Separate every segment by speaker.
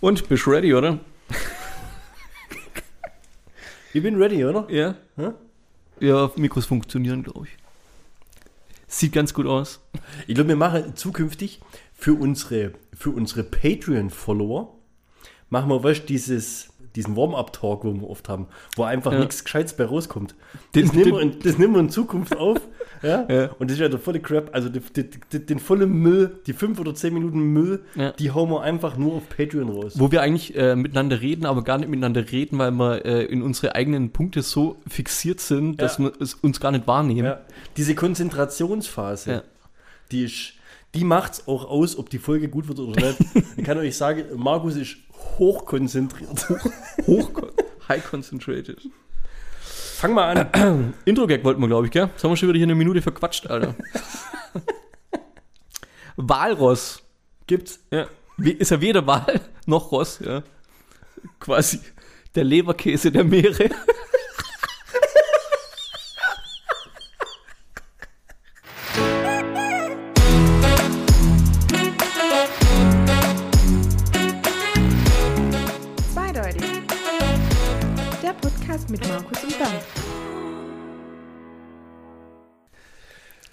Speaker 1: Und, bist du ready, oder?
Speaker 2: Ich bin ready, oder?
Speaker 1: Ja.
Speaker 2: Hä?
Speaker 1: Ja, Mikros funktionieren, glaube ich. Sieht ganz gut aus.
Speaker 2: Ich glaube, wir machen zukünftig für unsere, für unsere Patreon-Follower, machen wir, du, dieses, diesen Warm-Up-Talk, wo wir oft haben, wo einfach
Speaker 1: Ja.
Speaker 2: nichts Gescheites bei rauskommt.
Speaker 1: Den-
Speaker 2: das, nehmen
Speaker 1: den-
Speaker 2: wir in, das nehmen wir in Zukunft auf. Ja?
Speaker 1: Ja.
Speaker 2: Und das ist ja der volle Crap, also die, die, den vollen Müll, die fünf oder zehn Minuten Müll,
Speaker 1: Ja.
Speaker 2: die hauen wir einfach nur auf Patreon raus.
Speaker 1: Wo wir eigentlich äh, miteinander reden, aber gar nicht miteinander reden, weil wir äh, in unsere eigenen Punkte so fixiert sind, dass wir es uns gar nicht wahrnehmen.
Speaker 2: Diese Konzentrationsphase, die ist, die macht's auch aus, ob die Folge gut wird oder nicht. ich kann euch sagen, Markus ist hochkonzentriert.
Speaker 1: Hoch, high concentrated.
Speaker 2: Fang mal an.
Speaker 1: Intro-Gag wollten wir, glaube ich, gell? Jetzt haben wir schon wieder hier eine Minute verquatscht, Alter. Walross.
Speaker 2: Gibt's.
Speaker 1: Ja. Ist ja weder Wal noch Ross, ja. Quasi der Leberkäse der Meere.
Speaker 3: Mit Markus und Bernd.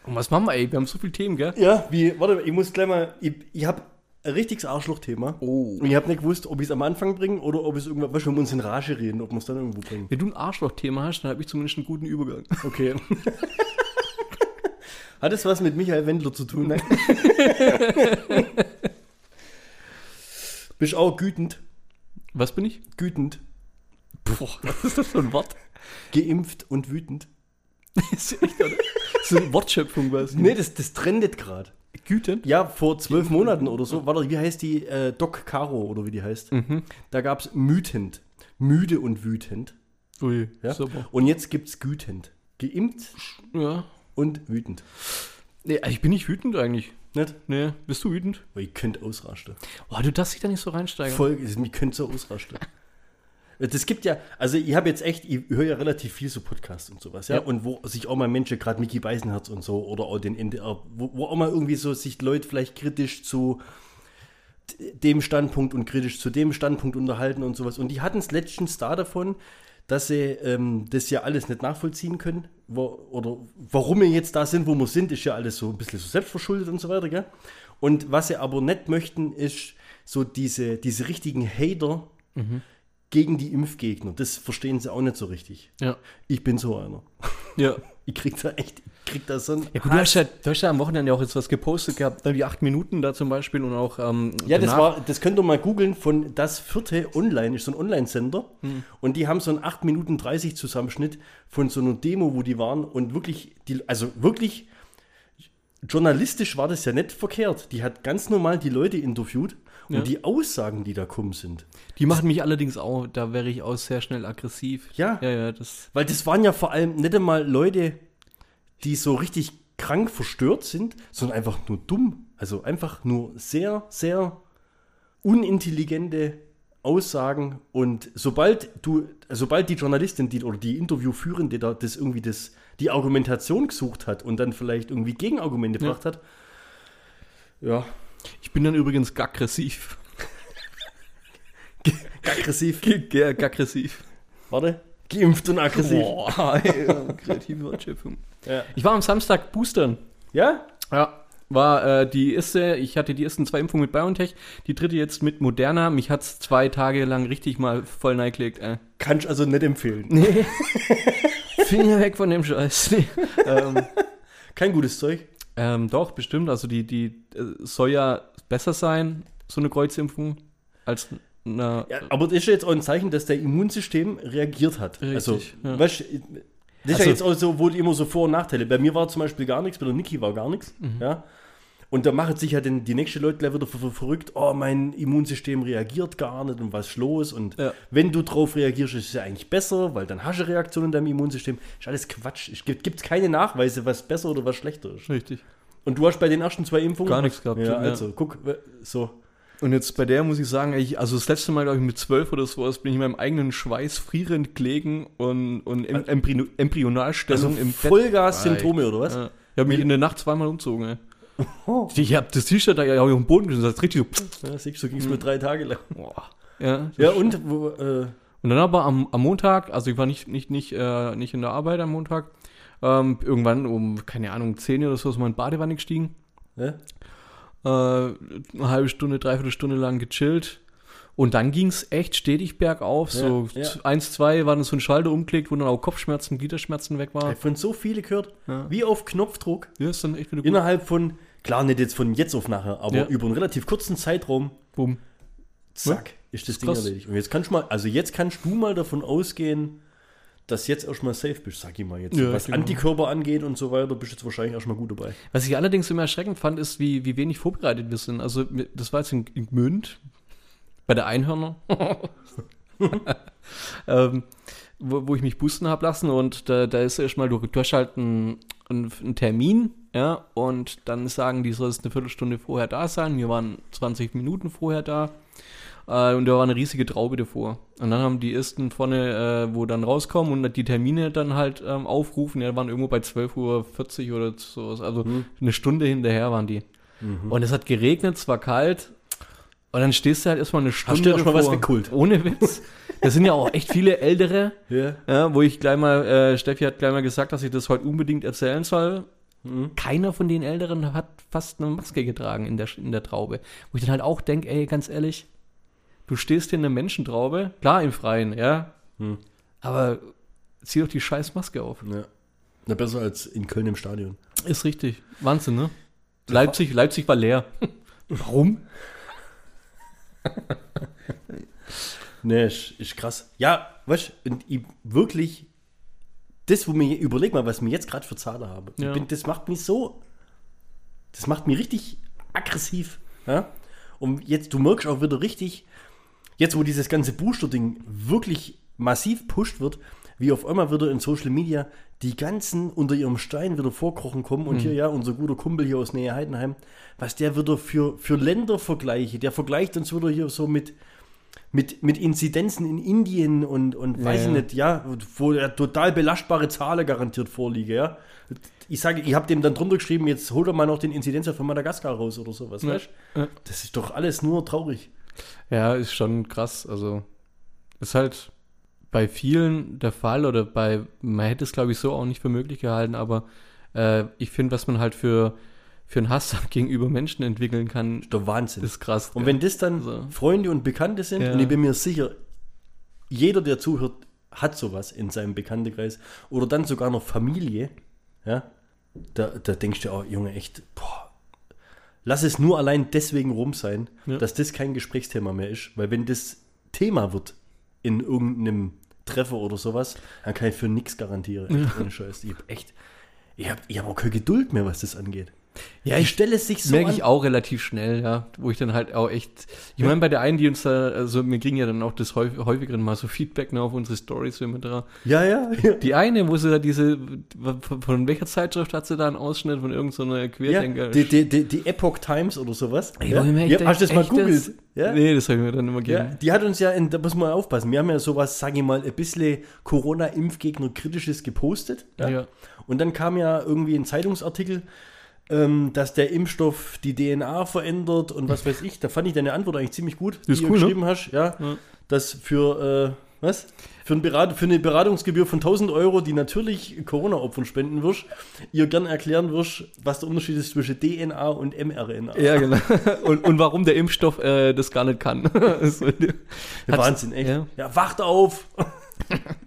Speaker 1: Und was machen wir, ey? Wir haben so viele Themen, gell?
Speaker 2: Ja, wie, warte, ich muss gleich mal, ich, ich habe ein richtiges Arschloch-Thema.
Speaker 1: Oh.
Speaker 2: Und ich habe nicht gewusst, ob ich es am Anfang bringe oder ob es irgendwann, weißt du, wenn wir uns in Rage reden, ob wir es dann irgendwo bringen.
Speaker 1: Wenn du ein Arschloch-Thema hast, dann habe ich zumindest einen guten Übergang.
Speaker 2: Okay. Hat es was mit Michael Wendler zu tun? Nein. Bist auch gütend.
Speaker 1: Was bin ich?
Speaker 2: Gütend.
Speaker 1: Boah, was ist das für ein Wort?
Speaker 2: Geimpft und wütend.
Speaker 1: ist echt, oder? Das ist eine Wortschöpfung, was?
Speaker 2: Nee, das, das trendet gerade.
Speaker 1: Güten?
Speaker 2: Ja, vor zwölf Monaten oder so. Warte, wie heißt die? Äh, Doc Caro oder wie die heißt.
Speaker 1: Mhm.
Speaker 2: Da gab es mütend. Müde und wütend.
Speaker 1: Ui,
Speaker 2: Ja?
Speaker 1: super.
Speaker 2: Und jetzt gibt es gütend. Geimpft
Speaker 1: Ja.
Speaker 2: und wütend.
Speaker 1: Nee, ich bin nicht wütend eigentlich.
Speaker 2: Nicht?
Speaker 1: Nee, bist du wütend?
Speaker 2: Weil ich könnte ausrasten.
Speaker 1: Oh, du darfst dich da nicht so reinsteigen.
Speaker 2: Voll, ich könnte so ausrasten. Das gibt ja, also ich habe jetzt echt, ich höre ja relativ viel so Podcasts und sowas, ja,
Speaker 1: Ja.
Speaker 2: und wo sich auch mal Menschen, gerade Mickey Beisenherz und so, oder auch den NDR, wo, wo auch mal irgendwie so sich Leute vielleicht kritisch zu dem Standpunkt und kritisch zu dem Standpunkt unterhalten und sowas. Und die hatten es letztens da davon, dass sie ähm, das ja alles nicht nachvollziehen können. Wo, oder warum wir jetzt da sind, wo wir sind, ist ja alles so ein bisschen so selbstverschuldet und so weiter, gell? Und was sie aber nicht möchten, ist so diese, diese richtigen Hater gegen die Impfgegner. Das verstehen sie auch nicht so richtig.
Speaker 1: Ja.
Speaker 2: Ich bin so einer.
Speaker 1: Ja.
Speaker 2: Ich krieg da echt, ich krieg da so ein
Speaker 1: Ja, gut, du hast ja, du hast ja am Wochenende auch jetzt was gepostet gehabt, ne, die acht Minuten da zum Beispiel und auch. Ähm,
Speaker 2: Ja, das
Speaker 1: danach.
Speaker 2: war, das könnt ihr mal googeln von das vierte Online, ist so ein Online-Sender. Und die haben so einen 8 Minuten 30 Zusammenschnitt von so einer Demo, wo die waren und wirklich, die, also wirklich, journalistisch war das ja nicht verkehrt. Die hat ganz normal die Leute interviewt und
Speaker 1: Ja.
Speaker 2: die Aussagen, die da kommen sind.
Speaker 1: Die machen mich allerdings auch, da wäre ich auch sehr schnell aggressiv.
Speaker 2: Ja.
Speaker 1: Ja, ja, das.
Speaker 2: Weil das waren ja vor allem nicht einmal Leute, die so richtig krank verstört sind, sondern einfach nur dumm. Also einfach nur sehr, sehr unintelligente Aussagen. Und sobald du, sobald die Journalistin die, oder die Interviewführende da das irgendwie das, die Argumentation gesucht hat und dann vielleicht irgendwie Gegenargumente
Speaker 1: Ja.
Speaker 2: gebracht hat, ja,
Speaker 1: Ich bin dann übrigens aggressiv.
Speaker 2: aggressiv.
Speaker 1: Ja, aggressiv.
Speaker 2: Warte. Geimpft und aggressiv.
Speaker 1: Boah, ey, kreative Wortschöpfung.
Speaker 2: Ja.
Speaker 1: Ich war am Samstag boostern.
Speaker 2: ja?
Speaker 1: Ja. War äh, die erste, ich hatte die ersten zwei Impfungen mit BioNTech, die dritte jetzt mit Moderna. Mich hat's zwei Tage lang richtig mal voll neigelegt, ey.
Speaker 2: Kannst also nicht empfehlen.
Speaker 1: Nee. Finger weg von dem Scheiß. Nee. ähm,
Speaker 2: Kein gutes Zeug.
Speaker 1: Ähm, doch, bestimmt. Also die, die äh, soll ja besser sein, so eine Kreuzimpfung, als eine.
Speaker 2: Ja, aber das ist ja jetzt auch ein Zeichen, dass der Immunsystem reagiert hat.
Speaker 1: Richtig,
Speaker 2: also,
Speaker 1: ja.
Speaker 2: weißt, das ist
Speaker 1: Also-
Speaker 2: ja jetzt auch so, wo immer so Vor- und Nachteile. Bei mir war zum Beispiel gar nichts, bei der Niki war gar nichts.
Speaker 1: Mhm.
Speaker 2: Ja. Und da machen sich ja dann die nächsten Leute gleich wieder ver- ver- verrückt, oh, mein Immunsystem reagiert gar nicht und was ist los? Und
Speaker 1: Ja.
Speaker 2: wenn du drauf reagierst, ist es ja eigentlich besser, weil dann hast du eine Reaktion in deinem Immunsystem. Ist alles Quatsch. Es gibt gibt's keine Nachweise, was besser oder was schlechter ist.
Speaker 1: Richtig.
Speaker 2: Und du hast bei den ersten zwei Impfungen
Speaker 1: Gar nichts gehabt,
Speaker 2: Ja,
Speaker 1: ja.
Speaker 2: also, guck, so.
Speaker 1: Und jetzt bei der muss ich sagen, ich, also das letzte Mal, glaube ich, mit zwölf oder so, bin ich in meinem eigenen Schweiß frierend gelegen und, und em, Embry Embryonalstellung
Speaker 2: Also
Speaker 1: im.
Speaker 2: Vollgas-Symptome, oder was?
Speaker 1: Ja. Ich habe mich in der Nacht zweimal umzogen, ey. Ich habe das T-Shirt da ja auch auf den Boden gesetzt, das ist richtig so.
Speaker 2: Ja, siehst du, so ging es mir drei Tage lang.
Speaker 1: Boah. Ja,
Speaker 2: Ja, und? Wo, äh,
Speaker 1: Und dann aber am, am Montag, also ich war nicht, nicht, nicht, äh, nicht in der Arbeit am Montag, ähm, irgendwann um, keine Ahnung, 10 Uhr oder so ist mal in die Badewanne gestiegen.
Speaker 2: ja?
Speaker 1: Äh, eine halbe Stunde, dreiviertel Stunde lang gechillt. Und dann ging es echt stetig bergauf.
Speaker 2: Ja,
Speaker 1: so
Speaker 2: ja.
Speaker 1: eins, zwei war dann so ein Schalter umgelegt, wo dann auch Kopfschmerzen, Gliederschmerzen weg
Speaker 2: Ich
Speaker 1: war.
Speaker 2: hab von so viele gehört,
Speaker 1: Ja.
Speaker 2: wie auf Knopfdruck,
Speaker 1: Ja, ist dann echt wieder gut.
Speaker 2: innerhalb von, klar nicht jetzt von jetzt auf nachher, aber
Speaker 1: Ja.
Speaker 2: über einen relativ kurzen Zeitraum,
Speaker 1: Boom.
Speaker 2: zack, ist das
Speaker 1: Ist
Speaker 2: Ding
Speaker 1: krass.
Speaker 2: erledigt. Und jetzt kannst du mal, also jetzt kannst du mal davon ausgehen, dass jetzt erstmal safe bist, sag ich mal jetzt.
Speaker 1: Ja,
Speaker 2: Was
Speaker 1: denke
Speaker 2: Antikörper angeht und so weiter, bist du jetzt wahrscheinlich erstmal gut dabei.
Speaker 1: Was ich allerdings immer erschreckend fand, ist, wie, wie wenig vorbereitet wir sind. Also, das war jetzt in, in Gmünd, bei der Einhörner, ähm, wo, wo ich mich boosten habe lassen. Und da, da ist erstmal, du, du hast halt einen, einen, einen Termin, ja, und dann sagen die, sollst eine Viertelstunde vorher da sein. Wir waren 20 Minuten vorher da. Äh, und da war eine riesige Traube davor. Und dann haben die ersten vorne, äh, wo dann rauskommen und die Termine dann halt ähm, aufrufen, ja, waren irgendwo bei 12.40 Uhr oder so. Also
Speaker 2: Hm.
Speaker 1: eine Stunde hinterher waren die. Und es hat geregnet, es war kalt. Und dann stehst du halt erstmal eine Stunde.
Speaker 2: du erst mal was
Speaker 1: davor.
Speaker 2: weggeholt?
Speaker 1: Ohne Witz. Das sind ja auch echt viele Ältere,
Speaker 2: Ja.
Speaker 1: ja, wo ich gleich mal, äh, Steffi hat gleich mal gesagt, dass ich das heute unbedingt erzählen soll.
Speaker 2: Mhm.
Speaker 1: Keiner von den Älteren hat fast eine Maske getragen in der, in der Traube. Wo ich dann halt auch denke, ey, ganz ehrlich, du stehst hier in einer Menschentraube, klar im Freien, ja,
Speaker 2: Hm.
Speaker 1: aber zieh doch die scheiß Maske auf.
Speaker 2: ja. Na, besser als in Köln im Stadion.
Speaker 1: Ist richtig. Wahnsinn, ne? Leipzig, Leipzig war leer. Warum?
Speaker 2: Ne, ist, ist krass. Ja, weißt du, wirklich, das, wo mir, überleg mal, was mir jetzt gerade für Zahlen habe.
Speaker 1: Ja.
Speaker 2: bin, das macht mich so, das macht mich richtig aggressiv. Ja? Und jetzt, du merkst auch wieder richtig, jetzt wo dieses ganze Booster-Ding wirklich massiv pusht wird, wie auf einmal wieder in Social Media die ganzen unter ihrem Stein wieder vorkrochen kommen und hier ja unser guter Kumpel hier aus Nähe Heidenheim, was der wieder für, für Ländervergleiche, der vergleicht uns wieder hier so mit, mit, mit Inzidenzen in Indien und, und weiß
Speaker 1: Ja,
Speaker 2: ich nicht, ja, wo ja total belastbare Zahlen garantiert vorliege, ja. Ich sage, ich habe dem dann drunter geschrieben, jetzt hol doch mal noch den Inzidenzwert von Madagaskar raus oder sowas,
Speaker 1: Ja.
Speaker 2: weißt. Das ist doch alles nur traurig.
Speaker 1: Ja, ist schon krass. Also, ist halt bei vielen der Fall oder bei, man hätte es glaube ich so auch nicht für möglich gehalten, aber äh, ich finde, was man halt für, für einen Hass gegenüber Menschen entwickeln kann,
Speaker 2: ist doch Wahnsinn.
Speaker 1: ist krass.
Speaker 2: und
Speaker 1: gell?
Speaker 2: wenn das dann
Speaker 1: So.
Speaker 2: Freunde und Bekannte sind,
Speaker 1: Ja.
Speaker 2: und ich bin mir sicher, jeder, der zuhört, hat sowas in seinem Bekanntenkreis oder dann sogar noch Familie, ja, da, da denkst du auch, Junge, echt, boah, lass es nur allein deswegen rum sein,
Speaker 1: Ja.
Speaker 2: dass das kein Gesprächsthema mehr ist, weil wenn das Thema wird in irgendeinem Treffer oder sowas, dann kann ich für nichts garantieren. Echt, Scheiß. Ich hab echt, ich habe ich hab auch keine Geduld mehr, was das angeht.
Speaker 1: Ja, ich
Speaker 2: stelle es sich so
Speaker 1: merke ich auch relativ schnell, ja, wo ich dann halt auch echt, ich meine, bei der einen, die uns da, also wir kriegen ja dann auch das häufig, häufigeren mal so Feedback ne, auf unsere Stories immer da.
Speaker 2: Ja, ja, ja.
Speaker 1: Die eine, wo sie da diese, von, von welcher Zeitschrift hat sie da einen Ausschnitt von irgendeiner
Speaker 2: Ja,
Speaker 1: Querdenker?
Speaker 2: die, die, die, die Epoch Times oder sowas.
Speaker 1: Ey,
Speaker 2: ja.
Speaker 1: mir
Speaker 2: ja, hast du das mal googelt? Ja?
Speaker 1: Nee, das habe ich mir dann immer
Speaker 2: Ja,
Speaker 1: gegeben.
Speaker 2: die hat uns ja, in, da muss man aufpassen, wir haben ja sowas, sage ich mal, ein bisschen Corona-Impfgegner-kritisches gepostet. Ja?
Speaker 1: Ja.
Speaker 2: Und dann kam ja irgendwie ein Zeitungsartikel, ähm, dass der Impfstoff die DNA verändert und was weiß ich. Da fand ich deine Antwort eigentlich ziemlich gut, die
Speaker 1: cool, ne?
Speaker 2: du geschrieben hast. Ja,
Speaker 1: Ja.
Speaker 2: dass für, äh, was? Für, ein Berat für eine Beratungsgebühr von 1000 Euro, die natürlich Corona-Opfern spenden wirst, ihr gern erklären wirst, was der Unterschied ist zwischen DNA und mRNA.
Speaker 1: Ja, genau. Und, und warum der Impfstoff äh, das gar nicht kann. so,
Speaker 2: Wahnsinn, echt.
Speaker 1: Ja.
Speaker 2: Ja, wacht auf!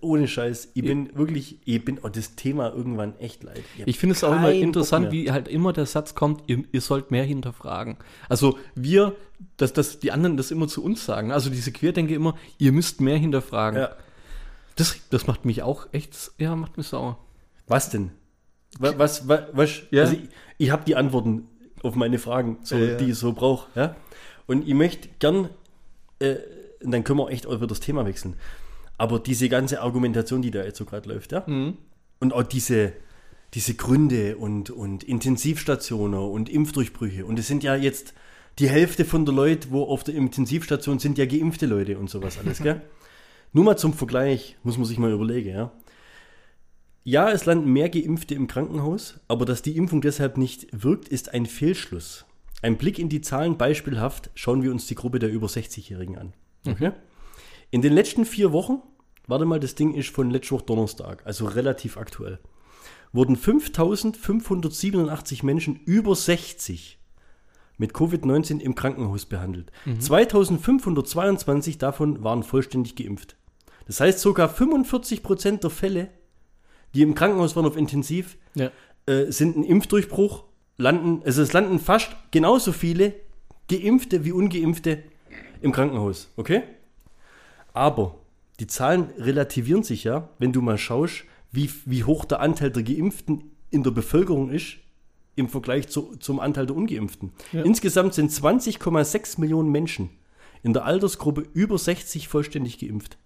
Speaker 2: Ohne Scheiß. Ich bin wirklich, ich bin oh, das Thema irgendwann echt leid. hab
Speaker 1: Ich finde es auch immer interessant, wie halt immer der Satz kommt, ihr, ihr sollt mehr hinterfragen. Also wir, dass, dass die anderen das immer zu uns sagen. Also diese Querdenker immer, ihr müsst mehr hinterfragen.
Speaker 2: Ja.
Speaker 1: Das, das macht mich auch echt, ja, macht mich sauer.
Speaker 2: Was denn? Was, was, was, was
Speaker 1: Ja.
Speaker 2: also ich, ich habe die Antworten auf meine Fragen, so,
Speaker 1: Ja,
Speaker 2: die ich so brauche. Ja? Und ich möchte gern, äh, dann können wir echt über das Thema wechseln. Aber diese ganze Argumentation, die da jetzt so gerade läuft, ja?
Speaker 1: Mhm.
Speaker 2: Und auch diese, diese Gründe und, und Intensivstationen und Impfdurchbrüche. Und es sind ja jetzt die Hälfte von der Leute, wo auf der Intensivstation sind, ja geimpfte Leute und sowas alles, gell? Nur mal zum Vergleich, muss man sich mal überlegen, ja? Ja, es landen mehr Geimpfte im Krankenhaus, aber dass die Impfung deshalb nicht wirkt, ist ein Fehlschluss. Ein Blick in die Zahlen beispielhaft schauen wir uns die Gruppe der über 60-Jährigen an. Okay? In den letzten vier Wochen, warte mal, das Ding ist von letzter Woche Donnerstag, also relativ aktuell, wurden 5587 Menschen über 60 mit Covid-19 im Krankenhaus behandelt. 2522 davon waren vollständig geimpft. Das heißt, sogar 45 Prozent der Fälle, die im Krankenhaus waren auf Intensiv,
Speaker 1: Ja.
Speaker 2: äh, sind ein Impfdurchbruch, landen, also es landen fast genauso viele Geimpfte wie Ungeimpfte im Krankenhaus, okay? Aber die Zahlen relativieren sich ja, wenn du mal schaust, wie, wie hoch der Anteil der Geimpften in der Bevölkerung ist im Vergleich zu, zum Anteil der Ungeimpften. Insgesamt sind 20,6 Millionen Menschen in der Altersgruppe über 60 vollständig geimpft.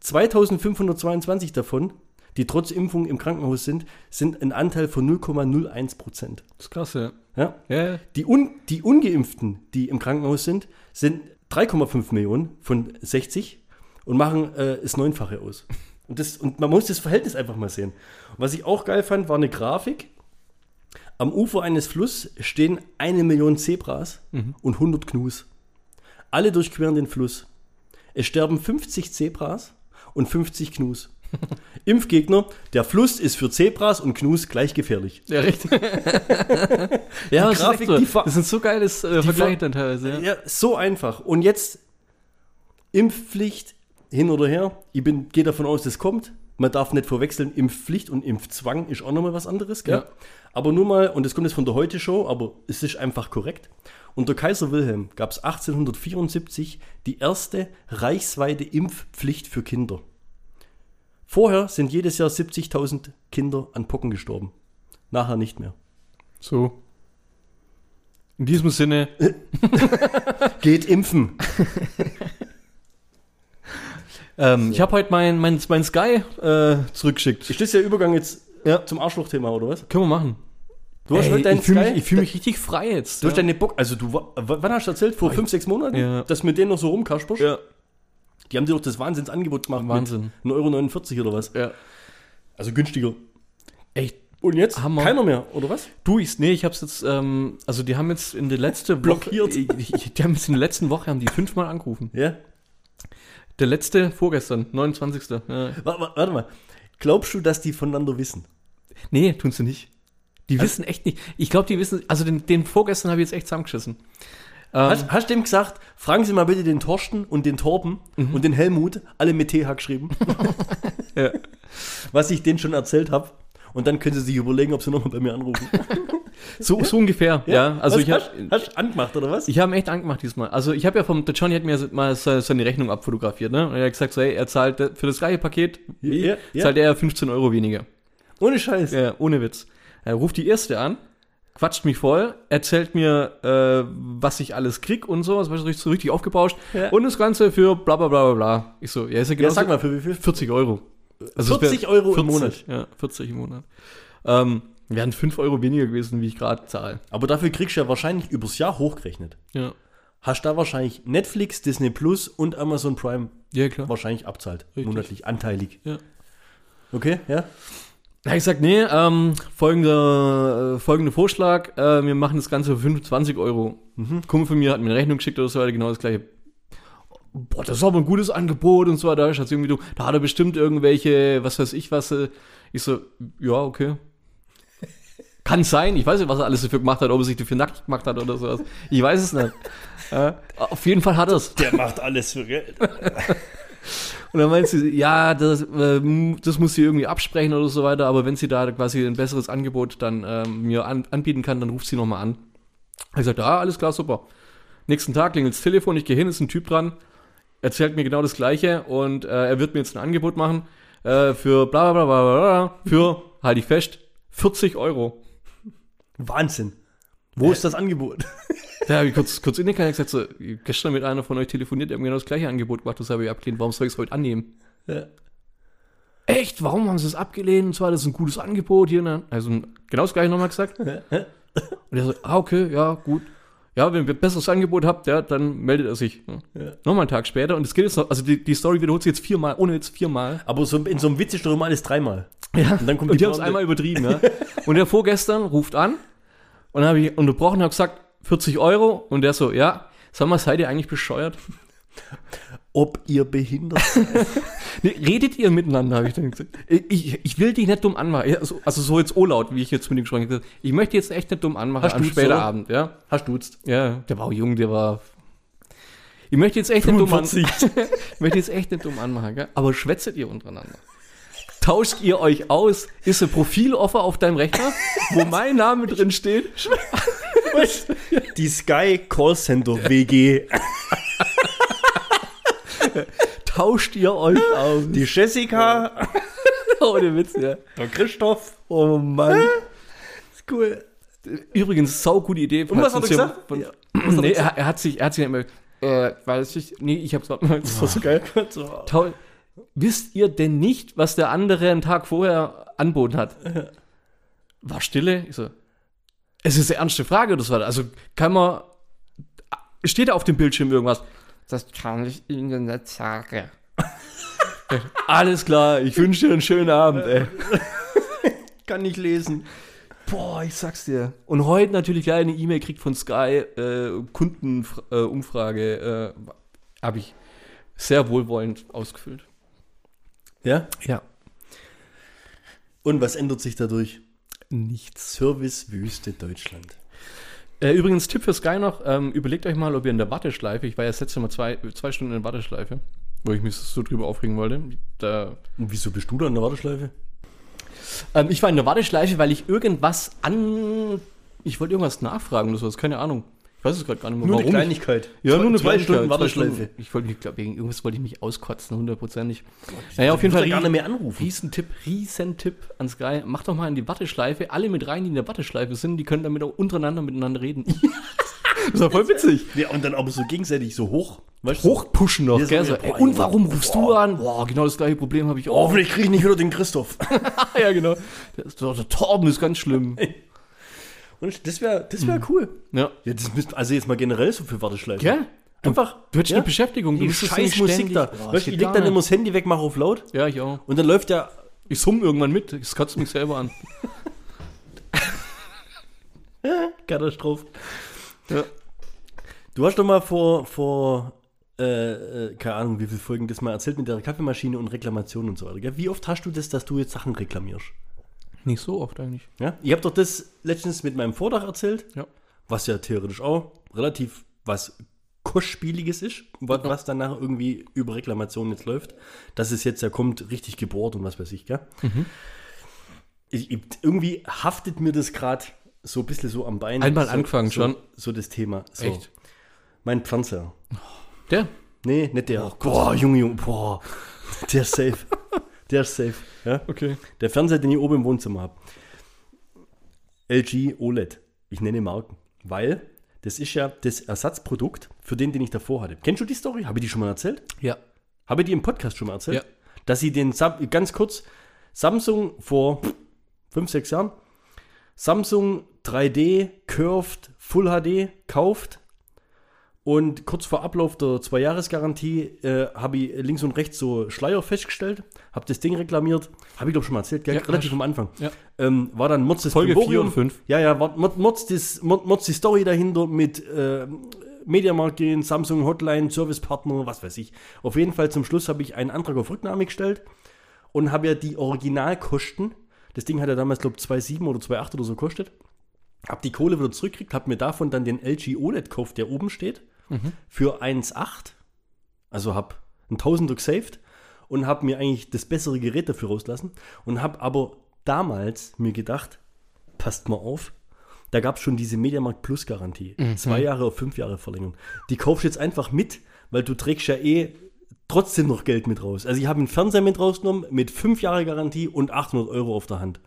Speaker 2: 2522 davon, die trotz Impfung im Krankenhaus sind, sind ein Anteil von 0,01 Prozent.
Speaker 1: Das ist krass, ja.
Speaker 2: Ja?
Speaker 1: Ja, ja.
Speaker 2: Die, Un die Ungeimpften, die im Krankenhaus sind, sind 3,5 Millionen von 60 und machen äh, das Neunfache aus. Und, das, und man muss das Verhältnis einfach mal sehen. Und was ich auch geil fand, war eine Grafik. Am Ufer eines Flusses stehen eine Million Zebras und 100 Gnus. Alle durchqueren den Fluss. Es sterben 50 Zebras und 50 Gnus. Impfgegner, der Fluss ist für Zebras und Gnus gleich gefährlich.
Speaker 1: Ja, richtig. ja, das,
Speaker 2: Grafik,
Speaker 1: so. das sind so geiles äh, Vergleiche
Speaker 2: ver-
Speaker 1: dann teilweise. Ja.
Speaker 2: Ja, so einfach. Und jetzt Impfpflicht hin oder her. Ich bin, gehe davon aus, das kommt. Man darf nicht verwechseln, Impfpflicht und Impfzwang ist auch nochmal was anderes. Gell?
Speaker 1: Ja.
Speaker 2: Aber nur mal, und das kommt jetzt von der Heute-Show, aber es ist einfach korrekt. Unter Kaiser Wilhelm gab es 1874 die erste reichsweite Impfpflicht für Kinder. Vorher sind jedes Jahr 70.000 Kinder an Pocken gestorben. Nachher nicht mehr.
Speaker 1: So. In diesem Sinne,
Speaker 2: Geht impfen.
Speaker 1: ähm, ich habe heute mein, mein, mein Sky äh, zurückgeschickt.
Speaker 2: Ist das der Übergang jetzt
Speaker 1: Ja.
Speaker 2: zum Arschlochthema, oder was?
Speaker 1: Können wir machen.
Speaker 2: Du hast
Speaker 1: Ey,
Speaker 2: heute deinen
Speaker 1: ich fühle mich, ich fühl mich richtig frei jetzt.
Speaker 2: Du hast
Speaker 1: ja.
Speaker 2: deine Bock, also du, wa- wann hast du erzählt? Vor fünf, sechs Monaten?
Speaker 1: Ja.
Speaker 2: Dass du mit denen noch so rumkasperst?
Speaker 1: ja.
Speaker 2: Die haben dir doch das Wahnsinnsangebot gemacht.
Speaker 1: Wahnsinn.
Speaker 2: Mit 1,49 Euro oder was?
Speaker 1: ja.
Speaker 2: Also günstiger.
Speaker 1: Echt.
Speaker 2: Und jetzt?
Speaker 1: Hammer.
Speaker 2: Keiner mehr, oder was?
Speaker 1: Du, ich, nee, ich hab's jetzt, ähm, also die haben jetzt in der letzten
Speaker 2: Blockiert.
Speaker 1: Woche, die haben jetzt in der letzten Woche, haben die fünfmal angerufen.
Speaker 2: Ja.
Speaker 1: Der letzte vorgestern, 29. Ja.
Speaker 2: Warte, warte, mal. Glaubst du, dass die voneinander wissen?
Speaker 1: Nee, tun sie nicht. Die wissen echt nicht. Ich glaube, die wissen, also den, den vorgestern habe ich jetzt echt zusammengeschissen. Ähm,
Speaker 2: Hast, hast du dem gesagt, fragen Sie mal bitte den Torsten und den Torben und den Helmut, alle mit TH geschrieben,
Speaker 1: ja.
Speaker 2: was ich denen schon erzählt habe. Und dann können Sie sich überlegen, ob Sie nochmal bei mir anrufen.
Speaker 1: so, so ungefähr, ja. Also
Speaker 2: was,
Speaker 1: ich habe
Speaker 2: hast, du angemacht, oder was?
Speaker 1: ich hab ihn echt angemacht diesmal. Also ich habe ja vom, der Johnny hat mir mal se- seine Rechnung abfotografiert, ne? Und er hat gesagt, so, hey, er zahlt für das gleiche Paket, wie,
Speaker 2: Ja, ja.
Speaker 1: zahlt er 15 Euro weniger.
Speaker 2: Ohne Scheiß.
Speaker 1: Ja, ohne Witz. Er ruft die erste an, quatscht mich voll, erzählt mir, äh, was ich alles krieg und so, das war so richtig, so richtig aufgebauscht.
Speaker 2: Ja.
Speaker 1: Und das Ganze für bla bla bla bla bla. Ich so, ja, ist ja genau
Speaker 2: Ja, sag mal, für wie viel?
Speaker 1: 40 Euro. Also es
Speaker 2: 40
Speaker 1: wär-
Speaker 2: Euro im Monat.
Speaker 1: Ja, 40 im Monat. Ähm, wären 5 Euro weniger gewesen, wie ich gerade zahle.
Speaker 2: Aber dafür kriegst du ja wahrscheinlich übers Jahr hochgerechnet.
Speaker 1: Ja.
Speaker 2: Hast da wahrscheinlich Netflix, Disney Plus und Amazon Prime
Speaker 1: Ja, klar.
Speaker 2: wahrscheinlich abzahlt.
Speaker 1: Richtig.
Speaker 2: Monatlich, anteilig.
Speaker 1: Ja.
Speaker 2: Okay, ja?
Speaker 1: Da ich gesagt, nee, ähm, folgender, äh, folgender Vorschlag, äh, wir machen das Ganze für 25 Euro. Mhm. Kumpel von mir hat mir eine Rechnung geschickt oder so weiter, genau das gleiche. Boah, das ist aber ein gutes Angebot und so weiter. Ich hatte irgendwie, du, da hat er bestimmt irgendwelche, was weiß ich was. äh, Ich so, ja, okay. Kann sein, ich weiß nicht, was er alles dafür gemacht hat, ob er sich dafür nackt gemacht hat oder sowas. Ich weiß es nicht. äh, auf jeden Fall hat er es.
Speaker 2: Der macht alles für Geld.
Speaker 1: Und dann meint sie, ja, das, ähm, das muss sie irgendwie absprechen oder so weiter, aber wenn sie da quasi ein besseres Angebot dann ähm, mir an, anbieten kann, dann ruft sie nochmal an. Ich sagte, ah, alles klar, super. Nächsten Tag klingelt das Telefon, ich gehe hin, ist ein Typ dran, erzählt mir genau das Gleiche und äh, er wird mir jetzt ein Angebot machen äh, für bla bla bla bla für, halte ich fest, 40 Euro.
Speaker 2: Wahnsinn. Wo ist das Angebot?
Speaker 1: Da habe ich kurz, kurz in den gesagt, so, gestern mit einer von euch telefoniert, der hat mir genau das gleiche Angebot gemacht, das habe ich abgelehnt, warum soll ich es heute annehmen?
Speaker 2: Ja.
Speaker 1: Echt? Warum haben sie es abgelehnt? Und zwar, das ist ein gutes Angebot hier. Ne? Also genau das gleiche nochmal gesagt. Und er so, ah, okay, ja, gut. Ja, wenn ihr ein besseres Angebot habt, ja, dann meldet er sich. Ne?
Speaker 2: Ja.
Speaker 1: Nochmal einen Tag später. Und es geht jetzt noch, also die, die Story wiederholt sich jetzt viermal, ohne jetzt viermal.
Speaker 2: Aber so, in so einem Witz ist doch immer alles dreimal.
Speaker 1: Ja.
Speaker 2: Und dann kommt
Speaker 1: und
Speaker 2: die
Speaker 1: die haben es einmal übertrieben, ja. Und der vorgestern ruft an und dann habe ich unterbrochen und habe gesagt, 40 Euro. Und der so, ja, sag mal, seid ihr eigentlich bescheuert?
Speaker 2: Ob ihr behindert seid.
Speaker 1: Redet ihr miteinander, habe ich dann gesagt. Ich, ich will dich nicht dumm anmachen. Also, also so jetzt O-Laut, wie ich jetzt mit ihm gesprochen habe. Ich möchte jetzt echt nicht dumm anmachen
Speaker 2: Hast
Speaker 1: am späten? Abend, ja.
Speaker 2: Hast duzt.
Speaker 1: Ja, der war auch jung, der war. Ich möchte jetzt echt nicht dumm an,
Speaker 2: 45.
Speaker 1: Ich möchte jetzt echt nicht dumm anmachen, gell? aber schwätzet ihr untereinander? Tauscht ihr euch aus? Ist ein Profiloffer auf deinem Rechner, wo mein Name drin steht?
Speaker 2: Die Sky Callcenter WG.
Speaker 1: Tauscht ihr euch aus?
Speaker 2: Die Jessica.
Speaker 1: Ohne Witz, ja.
Speaker 2: Der Christoph.
Speaker 1: Oh Mann.
Speaker 2: Ist cool.
Speaker 1: Übrigens, sau gute Idee.
Speaker 2: Und was hat er gesagt?
Speaker 1: Von,
Speaker 2: Ja. Er
Speaker 1: nee, er, er hat sich, er hat sich immer, äh, weiß ich, nee, ich hab's das war so geil. Toll. Wisst ihr denn nicht, was der andere einen Tag vorher anboten hat? War Stille? Ich so, es ist eine ernste Frage, das war, also kann man, steht da auf dem Bildschirm irgendwas? Das kann ich Ihnen nicht sagen. Alles klar, ich wünsche dir einen schönen Abend, ey.
Speaker 2: Kann nicht lesen.
Speaker 1: Boah, ich sag's dir. Und heute natürlich gleich eine E-Mail kriegt von Sky, äh, Kundenumfrage, äh, äh, habe ich sehr wohlwollend ausgefüllt.
Speaker 2: Ja?
Speaker 1: Ja.
Speaker 2: Und was ändert sich dadurch?
Speaker 1: Nichts.
Speaker 2: Servicewüste Deutschland.
Speaker 1: Äh, übrigens, Tipp für Sky noch, ähm, überlegt euch mal, ob ihr in der Warteschleife, ich war ja das letzte Mal zwei, zwei Stunden in der Warteschleife, wo ich mich so drüber aufregen wollte. Da,
Speaker 2: Und wieso bist du da in der Warteschleife?
Speaker 1: ähm, ich war in der Warteschleife, weil ich irgendwas an. Ich wollte irgendwas nachfragen oder sowas, keine Ahnung. Ich weiß es gerade gar nicht mehr.
Speaker 2: Nur eine
Speaker 1: warum ich-
Speaker 2: Kleinigkeit.
Speaker 1: Ja,
Speaker 2: Zwei-
Speaker 1: nur eine
Speaker 2: zwei Stunden Warteschleife.
Speaker 1: Ich wollte, ich glaube, wegen irgendwas wollte ich mich auskotzen, hundertprozentig. Naja, auf jeden Fall.
Speaker 2: er nicht mehr anrufen.
Speaker 1: Riesentipp, Riesentipp an Sky. Macht doch mal in die Warteschleife, alle mit rein, die in der Warteschleife sind, die können damit auch untereinander miteinander reden. das ist doch voll witzig.
Speaker 2: Ja, und dann aber so gegenseitig so hoch. Weißt du?
Speaker 1: Hochpushen noch,
Speaker 2: Ja,
Speaker 1: gell? So,
Speaker 2: ja,
Speaker 1: ey, und warum rufst du
Speaker 2: Boah.
Speaker 1: an? Boah, genau das gleiche Problem habe ich
Speaker 2: Oh,
Speaker 1: auch.
Speaker 2: hoffentlich kriege ich nicht wieder den Christoph.
Speaker 1: ja, genau. Der, ist, der Torben ist ganz schlimm.
Speaker 2: Und das wäre das wär cool.
Speaker 1: Ja.
Speaker 2: Ja, das müsst, also jetzt mal generell so für Warteschleife.
Speaker 1: Gell?
Speaker 2: Einfach.
Speaker 1: Du hättest
Speaker 2: ja,
Speaker 1: eine Beschäftigung. Du
Speaker 2: die
Speaker 1: müsstest
Speaker 2: scheiß
Speaker 1: nicht
Speaker 2: Musik
Speaker 1: ständig-
Speaker 2: da.
Speaker 1: Boah,
Speaker 2: weißt, ich leg dann immer das Handy weg, mach auf laut.
Speaker 1: Ja, ich auch.
Speaker 2: Und dann läuft ja.
Speaker 1: Ich summe irgendwann mit. Das kotzt mich selber an.
Speaker 2: Katastrophe.
Speaker 1: Ja.
Speaker 2: Du hast doch mal vor, vor äh, äh, keine Ahnung, wie viele Folgen das mal erzählt mit der Kaffeemaschine und Reklamation und so weiter. Gell? Wie oft hast du das, dass du jetzt Sachen reklamierst?
Speaker 1: Nicht so oft eigentlich.
Speaker 2: Ja? Ich habe doch das letztens mit meinem Vordach erzählt,
Speaker 1: Ja.
Speaker 2: was ja theoretisch auch relativ was kostspieliges ist, was, was dann nachher irgendwie über Reklamation jetzt läuft. Dass es jetzt ja kommt, richtig gebohrt und was weiß ich, gell?
Speaker 1: Mhm.
Speaker 2: Ich, ich, irgendwie haftet mir das gerade so ein bisschen so am Bein.
Speaker 1: Einmal
Speaker 2: so,
Speaker 1: angefangen
Speaker 2: so,
Speaker 1: schon.
Speaker 2: So das Thema. So.
Speaker 1: Echt?
Speaker 2: Mein Fernseher.
Speaker 1: Der?
Speaker 2: Nee, nicht der. boah, Junge, Junge, boah. Der ist safe. der ist safe. Ja?
Speaker 1: Okay.
Speaker 2: Der Fernseher, den ich oben im Wohnzimmer habe. LG OLED. Ich nenne Marken. Weil das ist ja das Ersatzprodukt für den, den ich davor hatte. Kennst du die Story? Habe ich die schon mal erzählt?
Speaker 1: Ja.
Speaker 2: Habe ich die im Podcast schon mal erzählt?
Speaker 1: Ja.
Speaker 2: Dass sie den, ganz kurz, Samsung vor fünf, sechs Jahren, Samsung 3D Curved Full HD kauft und kurz vor Ablauf der Zwei-Jahres-Garantie äh, habe ich links und rechts so Schleier festgestellt, habe das Ding reklamiert, habe ich glaube schon mal erzählt, gell?
Speaker 1: Ja,
Speaker 2: relativ am Anfang.
Speaker 1: Ja.
Speaker 2: Ähm, war dann Mods das
Speaker 1: Folge
Speaker 2: Brimborium.
Speaker 1: vier oder fünf.
Speaker 2: Ja, ja, war Mods, das, Mods die Story dahinter mit äh, Mediamarkt gehen, Samsung Hotline, Servicepartner, was weiß ich. Auf jeden Fall zum Schluss habe ich einen Antrag auf Rücknahme gestellt und habe ja die Originalkosten, das Ding hat ja damals, glaube ich, 2,7 oder 2,8 oder so gekostet, habe die Kohle wieder zurückgekriegt, habe mir davon dann den LG OLED gekauft, der oben steht, für 1,8. Also habe einen Tausender gesaved und habe mir eigentlich das bessere Gerät dafür rauslassen und habe aber damals mir gedacht, passt mal auf, da gab es schon diese Mediamarkt Plus Garantie. Zwei Jahre auf fünf Jahre verlängern. Die kaufst du jetzt einfach mit, weil du trägst ja eh trotzdem noch Geld mit raus. Also ich habe einen Fernseher mit rausgenommen mit fünf Jahre Garantie und 800 Euro auf der Hand.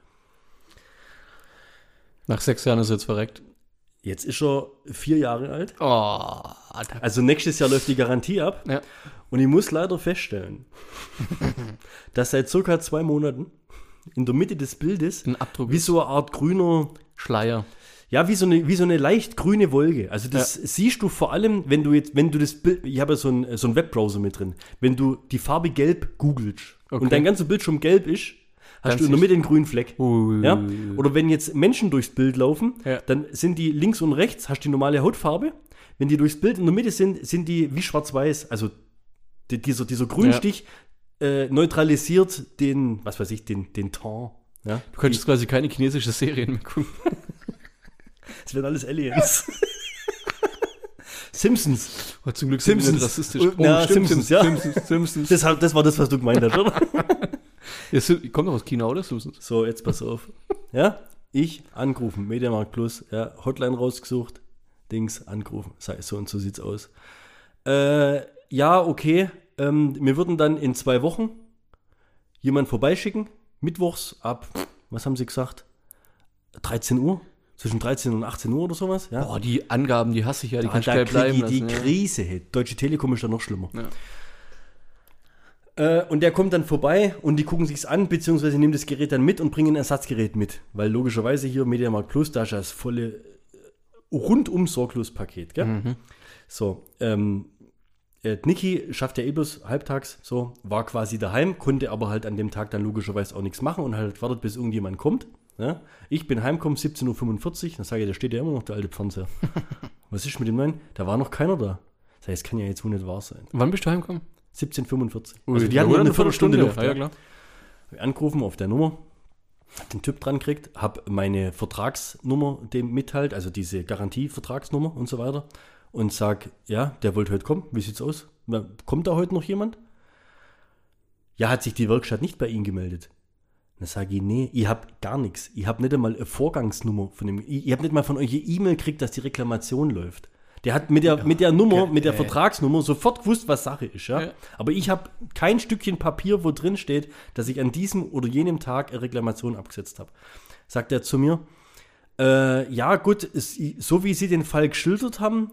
Speaker 1: Nach sechs Jahren ist er jetzt verreckt.
Speaker 2: Jetzt ist er vier Jahre alt.
Speaker 1: Oh,
Speaker 2: Also nächstes Jahr läuft die Garantie ab.
Speaker 1: Ja.
Speaker 2: Und ich muss leider feststellen, dass seit circa zwei Monaten in der Mitte des Bildes
Speaker 1: Ein Abdruck.
Speaker 2: wie so eine Art grüner,
Speaker 1: Schleier.
Speaker 2: ja, wie so eine, wie so eine leicht grüne Wolke. Also das siehst du vor allem, wenn du jetzt, wenn du das Bild, ich habe ja so einen, so einen Webbrowser mit drin, wenn du die Farbe gelb googelst
Speaker 1: Okay.
Speaker 2: und dein ganzer Bildschirm gelb ist, hast
Speaker 1: Ganz
Speaker 2: du in der Mitte einen grünen Fleck.
Speaker 1: Ui.
Speaker 2: Ja? Oder wenn jetzt Menschen durchs Bild laufen,
Speaker 1: Ja.
Speaker 2: dann sind die links und rechts, hast die normale Hautfarbe. Wenn die durchs Bild in der Mitte sind, sind die wie schwarz-weiß. Also die, dieser, dieser Grünstich äh, neutralisiert den, was weiß ich, den, den Ton. Ja?
Speaker 1: Du könntest quasi keine chinesische Serien mehr gucken.
Speaker 2: Das werden alles Aliens. Simpsons.
Speaker 1: Oh, zum Glück sind
Speaker 2: Simpsons.
Speaker 1: rassistisch.
Speaker 2: Oh, ja,
Speaker 1: stimmt,
Speaker 2: Simpsons, ja.
Speaker 1: Simpsons, Simpsons.
Speaker 2: Das, das war das, was du gemeint hast, oder?
Speaker 1: Ja, kommt doch aus China, oder? Simpsons.
Speaker 2: So, jetzt pass auf. Ja, ich angerufen, Mediamarkt Plus, ja, Hotline rausgesucht, Dings angerufen. Sei so und so sieht's aus. Äh, ja, okay. Ähm, wir würden dann in zwei Wochen jemand vorbeischicken, mittwochs ab, was haben sie gesagt? 13 Uhr? Zwischen 13 und 18 Uhr oder sowas? Ja.
Speaker 1: Boah, die Angaben, die hasse ich ja, die kannst du
Speaker 2: da krieg
Speaker 1: bleiben
Speaker 2: ich die
Speaker 1: lassen.
Speaker 2: Krise. Hey. Deutsche Telekom ist da noch schlimmer.
Speaker 1: Ja.
Speaker 2: Äh, und der kommt dann vorbei und die gucken sich's an, beziehungsweise nehmen das Gerät dann mit und bringen ein Ersatzgerät mit. Weil logischerweise hier Mediamarkt Plus, da ist ja das volle äh, rundum sorglos Paket, gell?
Speaker 1: Mhm.
Speaker 2: So, ähm, äh, Niki schafft ja eh bloß halbtags, so, war quasi daheim, konnte aber halt an dem Tag dann logischerweise auch nichts machen und halt wartet, bis irgendjemand kommt. Ja? Ich bin heimgekommen, 17.45 Uhr, dann sage ich, da steht ja immer noch der alte Fernseher. Was ist mit dem neuen? Da war noch keiner da. Das heißt, es kann ja jetzt wohl nicht wahr sein.
Speaker 1: Wann bist du heimgekommen?
Speaker 2: 17.45
Speaker 1: Ui,
Speaker 2: Also die
Speaker 1: ja,
Speaker 2: hatten noch
Speaker 1: eine
Speaker 2: Viertelstunde Luft.
Speaker 1: Ja, ja, klar.
Speaker 2: Hab ich angerufen auf der Nummer, hab den Typ dran gekriegt, hab meine Vertragsnummer dem mitteilt, also diese Garantievertragsnummer und so weiter und sag, ja, der wollte heute kommen, wie sieht's aus? Kommt da heute noch jemand? Ja, hat sich die Werkstatt nicht bei Ihnen gemeldet. Dann sage ich, nee, ich hab gar nichts. Ich hab nicht einmal eine Vorgangsnummer von dem, ich, ich hab nicht mal von euch eine E-Mail gekriegt, dass die Reklamation läuft. Der hat mit der, mit der Nummer, mit der Vertragsnummer sofort gewusst, was Sache ist, ja.
Speaker 1: Ja.
Speaker 2: Aber ich habe kein Stückchen Papier, wo drin steht, dass ich an diesem oder jenem Tag eine Reklamation abgesetzt habe. Sagt er zu mir, äh, ja gut, es, so wie Sie den Fall geschildert haben,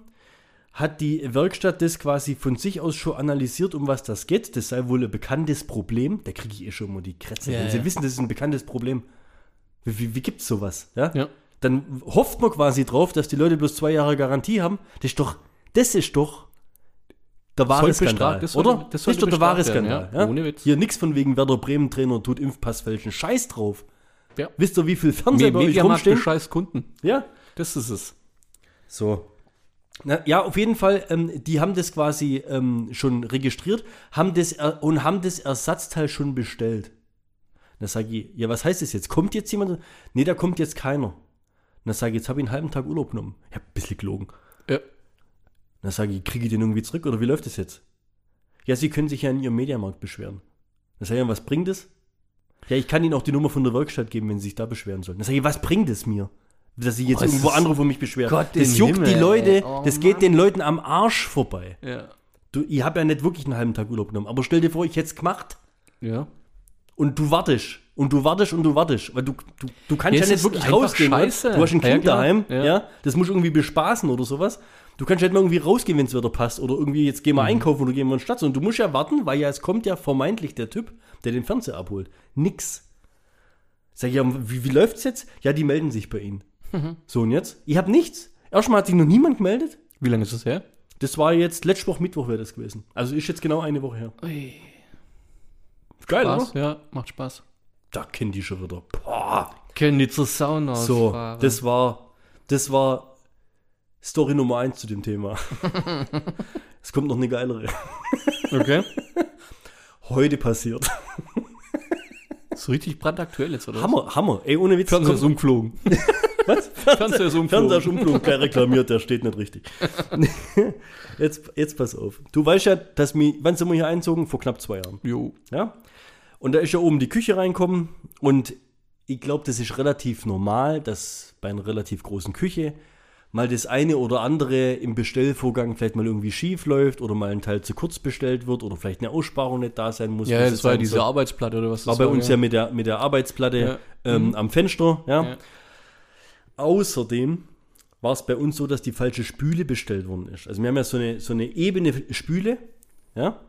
Speaker 2: hat die Werkstatt das quasi von sich aus schon analysiert, um was das geht. Das sei wohl ein bekanntes Problem. Da kriege ich eh schon mal die Krätze.
Speaker 1: Ja,
Speaker 2: Wenn Sie
Speaker 1: ja.
Speaker 2: wissen, das ist ein bekanntes Problem. Wie, wie, wie gibt es sowas? Ja?
Speaker 1: Ja.
Speaker 2: Dann hofft man quasi drauf, dass die Leute bloß zwei Jahre Garantie haben. Das ist doch, das ist doch der wahre Skandal,
Speaker 1: das sollte-
Speaker 2: oder?
Speaker 1: das
Speaker 2: Das, ist doch der wahre Skandal.
Speaker 1: ja. Ohne Witz.
Speaker 2: Hier nichts von wegen Werder Bremen Trainer tut Impfpass fälschen. Scheiß drauf. Wisst ihr, wie viel Fernseher
Speaker 1: Me
Speaker 2: bei euch rumstehen?
Speaker 1: bescheißt Kunden.
Speaker 2: Ja.
Speaker 1: Das ist es.
Speaker 2: So. Na, ja, auf jeden Fall, ähm, die haben das quasi ähm, schon registriert haben das und haben das Ersatzteil schon bestellt. Dann sage ich, ja, was heißt das jetzt? Kommt jetzt jemand? Nee, da kommt jetzt keiner. Dann sage ich, jetzt habe ich einen halben Tag Urlaub genommen. Ich habe ein bisschen gelogen.
Speaker 1: Ja.
Speaker 2: Dann sage ich, kriege ich den irgendwie zurück oder wie läuft das jetzt? Ja, Sie können sich ja in Ihrem Mediamarkt beschweren. Dann sage ich, was bringt es? Ja, ich kann Ihnen auch die Nummer von der Werkstatt geben, wenn Sie sich da beschweren sollen. Dann sage ich, was bringt es mir? Dass ich jetzt
Speaker 1: Oh,
Speaker 2: irgendwo anrufe und mich beschwere.
Speaker 1: Gott
Speaker 2: das juckt die
Speaker 1: Himmel,
Speaker 2: Leute,
Speaker 1: ey. Oh,
Speaker 2: das geht
Speaker 1: Mann.
Speaker 2: den Leuten am Arsch vorbei.
Speaker 1: Ja.
Speaker 2: Du, ich habe ja nicht wirklich einen halben Tag Urlaub genommen, aber stell dir vor, ich hätte es gemacht
Speaker 1: Ja.
Speaker 2: und du wartest und du wartest und du wartest, weil du, du, du kannst
Speaker 1: Ja,
Speaker 2: ja, nicht wirklich rausgehen.
Speaker 1: scheiße.
Speaker 2: Du hast ein
Speaker 1: Ja, ja,
Speaker 2: Kind
Speaker 1: klar.
Speaker 2: daheim,
Speaker 1: Ja.
Speaker 2: ja. das musst du irgendwie bespaßen oder sowas. Du kannst nicht mal irgendwie rausgehen, wenn es wieder passt oder irgendwie jetzt gehen wir
Speaker 1: Mhm.
Speaker 2: einkaufen oder gehen wir in die Stadt, sondern du musst ja warten, weil ja es kommt ja vermeintlich der Typ, der den Fernseher abholt. Nix. Sag ich, ja, wie, wie läuft's jetzt? Ja, die melden sich bei Ihnen.
Speaker 1: Mhm.
Speaker 2: So und jetzt? Ich habe nichts. Erstmal hat sich noch niemand gemeldet.
Speaker 1: Wie lange ist das her?
Speaker 2: Das war jetzt letzte Woche Mittwoch wäre das gewesen. Also ist jetzt genau eine Woche her. Geil,
Speaker 1: Spaß,
Speaker 2: oder?
Speaker 1: ja, macht Spaß.
Speaker 2: Da kennen die schon wieder. Boah.
Speaker 1: Können die zur Sauna
Speaker 2: So, das war, das war Story Nummer eins zu dem Thema. es kommt noch eine geilere.
Speaker 1: Okay.
Speaker 2: Heute passiert.
Speaker 1: So richtig brandaktuell jetzt, oder?
Speaker 2: Hammer, Hammer. Ey, ohne Witz.
Speaker 1: Fernseher ist umgeflogen.
Speaker 2: Was?
Speaker 1: Fernseher ist umgeflogen.
Speaker 2: Fernseher ist umgeflogen, gleich reklamiert, der steht nicht richtig. jetzt, jetzt pass auf. Du weißt ja, dass wir, wann sind wir hier einzogen? Vor knapp zwei Jahren.
Speaker 1: Jo.
Speaker 2: Ja? Und da ist ja oben die Küche reinkommen und ich glaube, das ist relativ normal, dass bei einer relativ großen Küche mal das eine oder andere im Bestellvorgang vielleicht mal irgendwie schief läuft oder mal ein Teil zu kurz bestellt wird oder vielleicht eine Aussparung nicht da sein muss.
Speaker 1: Ja, das war ja diese
Speaker 2: soll.
Speaker 1: Arbeitsplatte oder was
Speaker 2: War
Speaker 1: das
Speaker 2: bei uns ja, mit, der, mit der Arbeitsplatte
Speaker 1: Ja.
Speaker 2: ähm, am Fenster. Ja.
Speaker 1: Ja.
Speaker 2: Außerdem war es bei uns so, dass die falsche Spüle bestellt worden ist. Also wir haben ja so eine, so eine ebene Spüle, ja,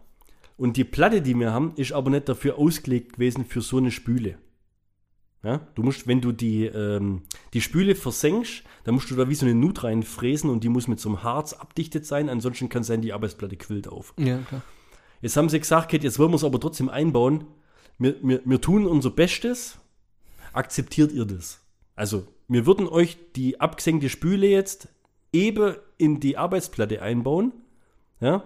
Speaker 2: und die Platte, die wir haben, ist aber nicht dafür ausgelegt gewesen für so eine Spüle. Ja, du musst, wenn du die, ähm, die Spüle versenkst, dann musst du da wie so eine Nut reinfräsen und die muss mit so einem Harz abdichtet sein, ansonsten kann es sein, die Arbeitsplatte quillt auf.
Speaker 1: Ja, klar.
Speaker 2: Jetzt haben sie gesagt, Kate, jetzt wollen wir es aber trotzdem einbauen. wir, wir, wir tun unser Bestes, akzeptiert ihr das? Also, wir würden euch die abgesenkte Spüle jetzt eben in die Arbeitsplatte einbauen, ja,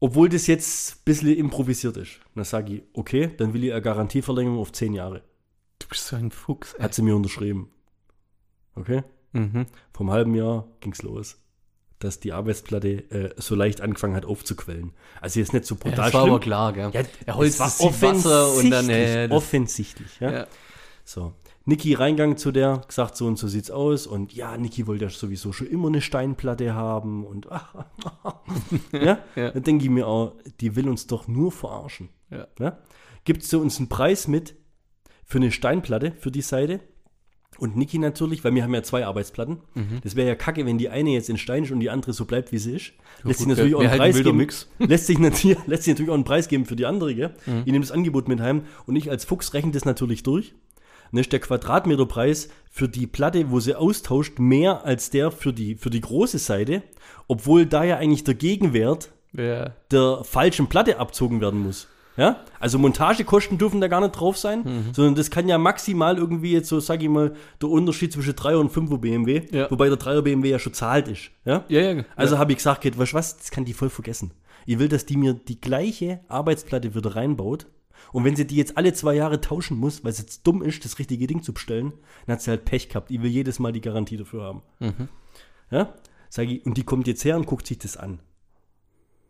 Speaker 2: obwohl das jetzt ein bisschen improvisiert ist. Dann sage ich, okay, dann will ich eine Garantieverlängerung auf 10 Jahre.
Speaker 1: Du bist so ein Fuchs. Ey.
Speaker 2: Hat sie mir unterschrieben. Okay?
Speaker 1: Mhm.
Speaker 2: Vom halben Jahr ging's los, dass die Arbeitsplatte äh, so leicht angefangen hat aufzuquellen. Also jetzt nicht so
Speaker 1: Ja,
Speaker 2: brutal
Speaker 1: das war
Speaker 2: schlimm.
Speaker 1: aber klar, gell?
Speaker 2: Ja,
Speaker 1: er holzt
Speaker 2: es war
Speaker 1: das Wasser und dann,
Speaker 2: offensichtlich,
Speaker 1: äh, das-
Speaker 2: offensichtlich, ja.
Speaker 1: Ja.
Speaker 2: So. Niki reingang zu der, gesagt, so und so sieht's aus. Und ja, Niki wollte ja sowieso schon immer eine Steinplatte haben. Und ja,
Speaker 1: Ja.
Speaker 2: dann denke ich mir auch, die will uns doch nur verarschen.
Speaker 1: Ja.
Speaker 2: Ja? Gibt sie uns einen Preis mit für eine Steinplatte, für die Seite? Und Niki natürlich, weil wir haben ja zwei Arbeitsplatten.
Speaker 1: Mhm.
Speaker 2: Das wäre ja kacke, wenn die eine jetzt in Stein ist und die andere so bleibt, wie sie ist. lässt sich natürlich auch einen
Speaker 1: halt
Speaker 2: Preis geben. Lässt sich, natürlich, lässt sich natürlich auch einen Preis geben für die andere. Gell?
Speaker 1: Mhm.
Speaker 2: Ich nehme das Angebot mit heim und ich als Fuchs rechne das natürlich durch. Dann ist der Quadratmeterpreis für die Platte, wo sie austauscht, mehr als der für die, für die große Seite, obwohl da ja eigentlich der Gegenwert
Speaker 1: Ja.
Speaker 2: der falschen Platte abzogen werden muss. Ja? Also Montagekosten dürfen da gar nicht drauf sein,
Speaker 1: Mhm.
Speaker 2: sondern das kann ja maximal irgendwie jetzt so, sag ich mal, der Unterschied zwischen 3er und 5er BMW,
Speaker 1: Ja.
Speaker 2: wobei der 3er BMW ja schon zahlt ist. Ja?
Speaker 1: Ja, ja.
Speaker 2: Also habe ich gesagt, geht, weißt du was, das kann die voll vergessen. Ich will, dass die mir die gleiche Arbeitsplatte wieder reinbaut. Und wenn sie die jetzt alle zwei Jahre tauschen muss, weil es jetzt dumm ist, das richtige Ding zu bestellen, dann hat sie halt Pech gehabt. Ich will jedes Mal die Garantie dafür haben. Ja? Sag ich, und die kommt jetzt her und guckt sich das an.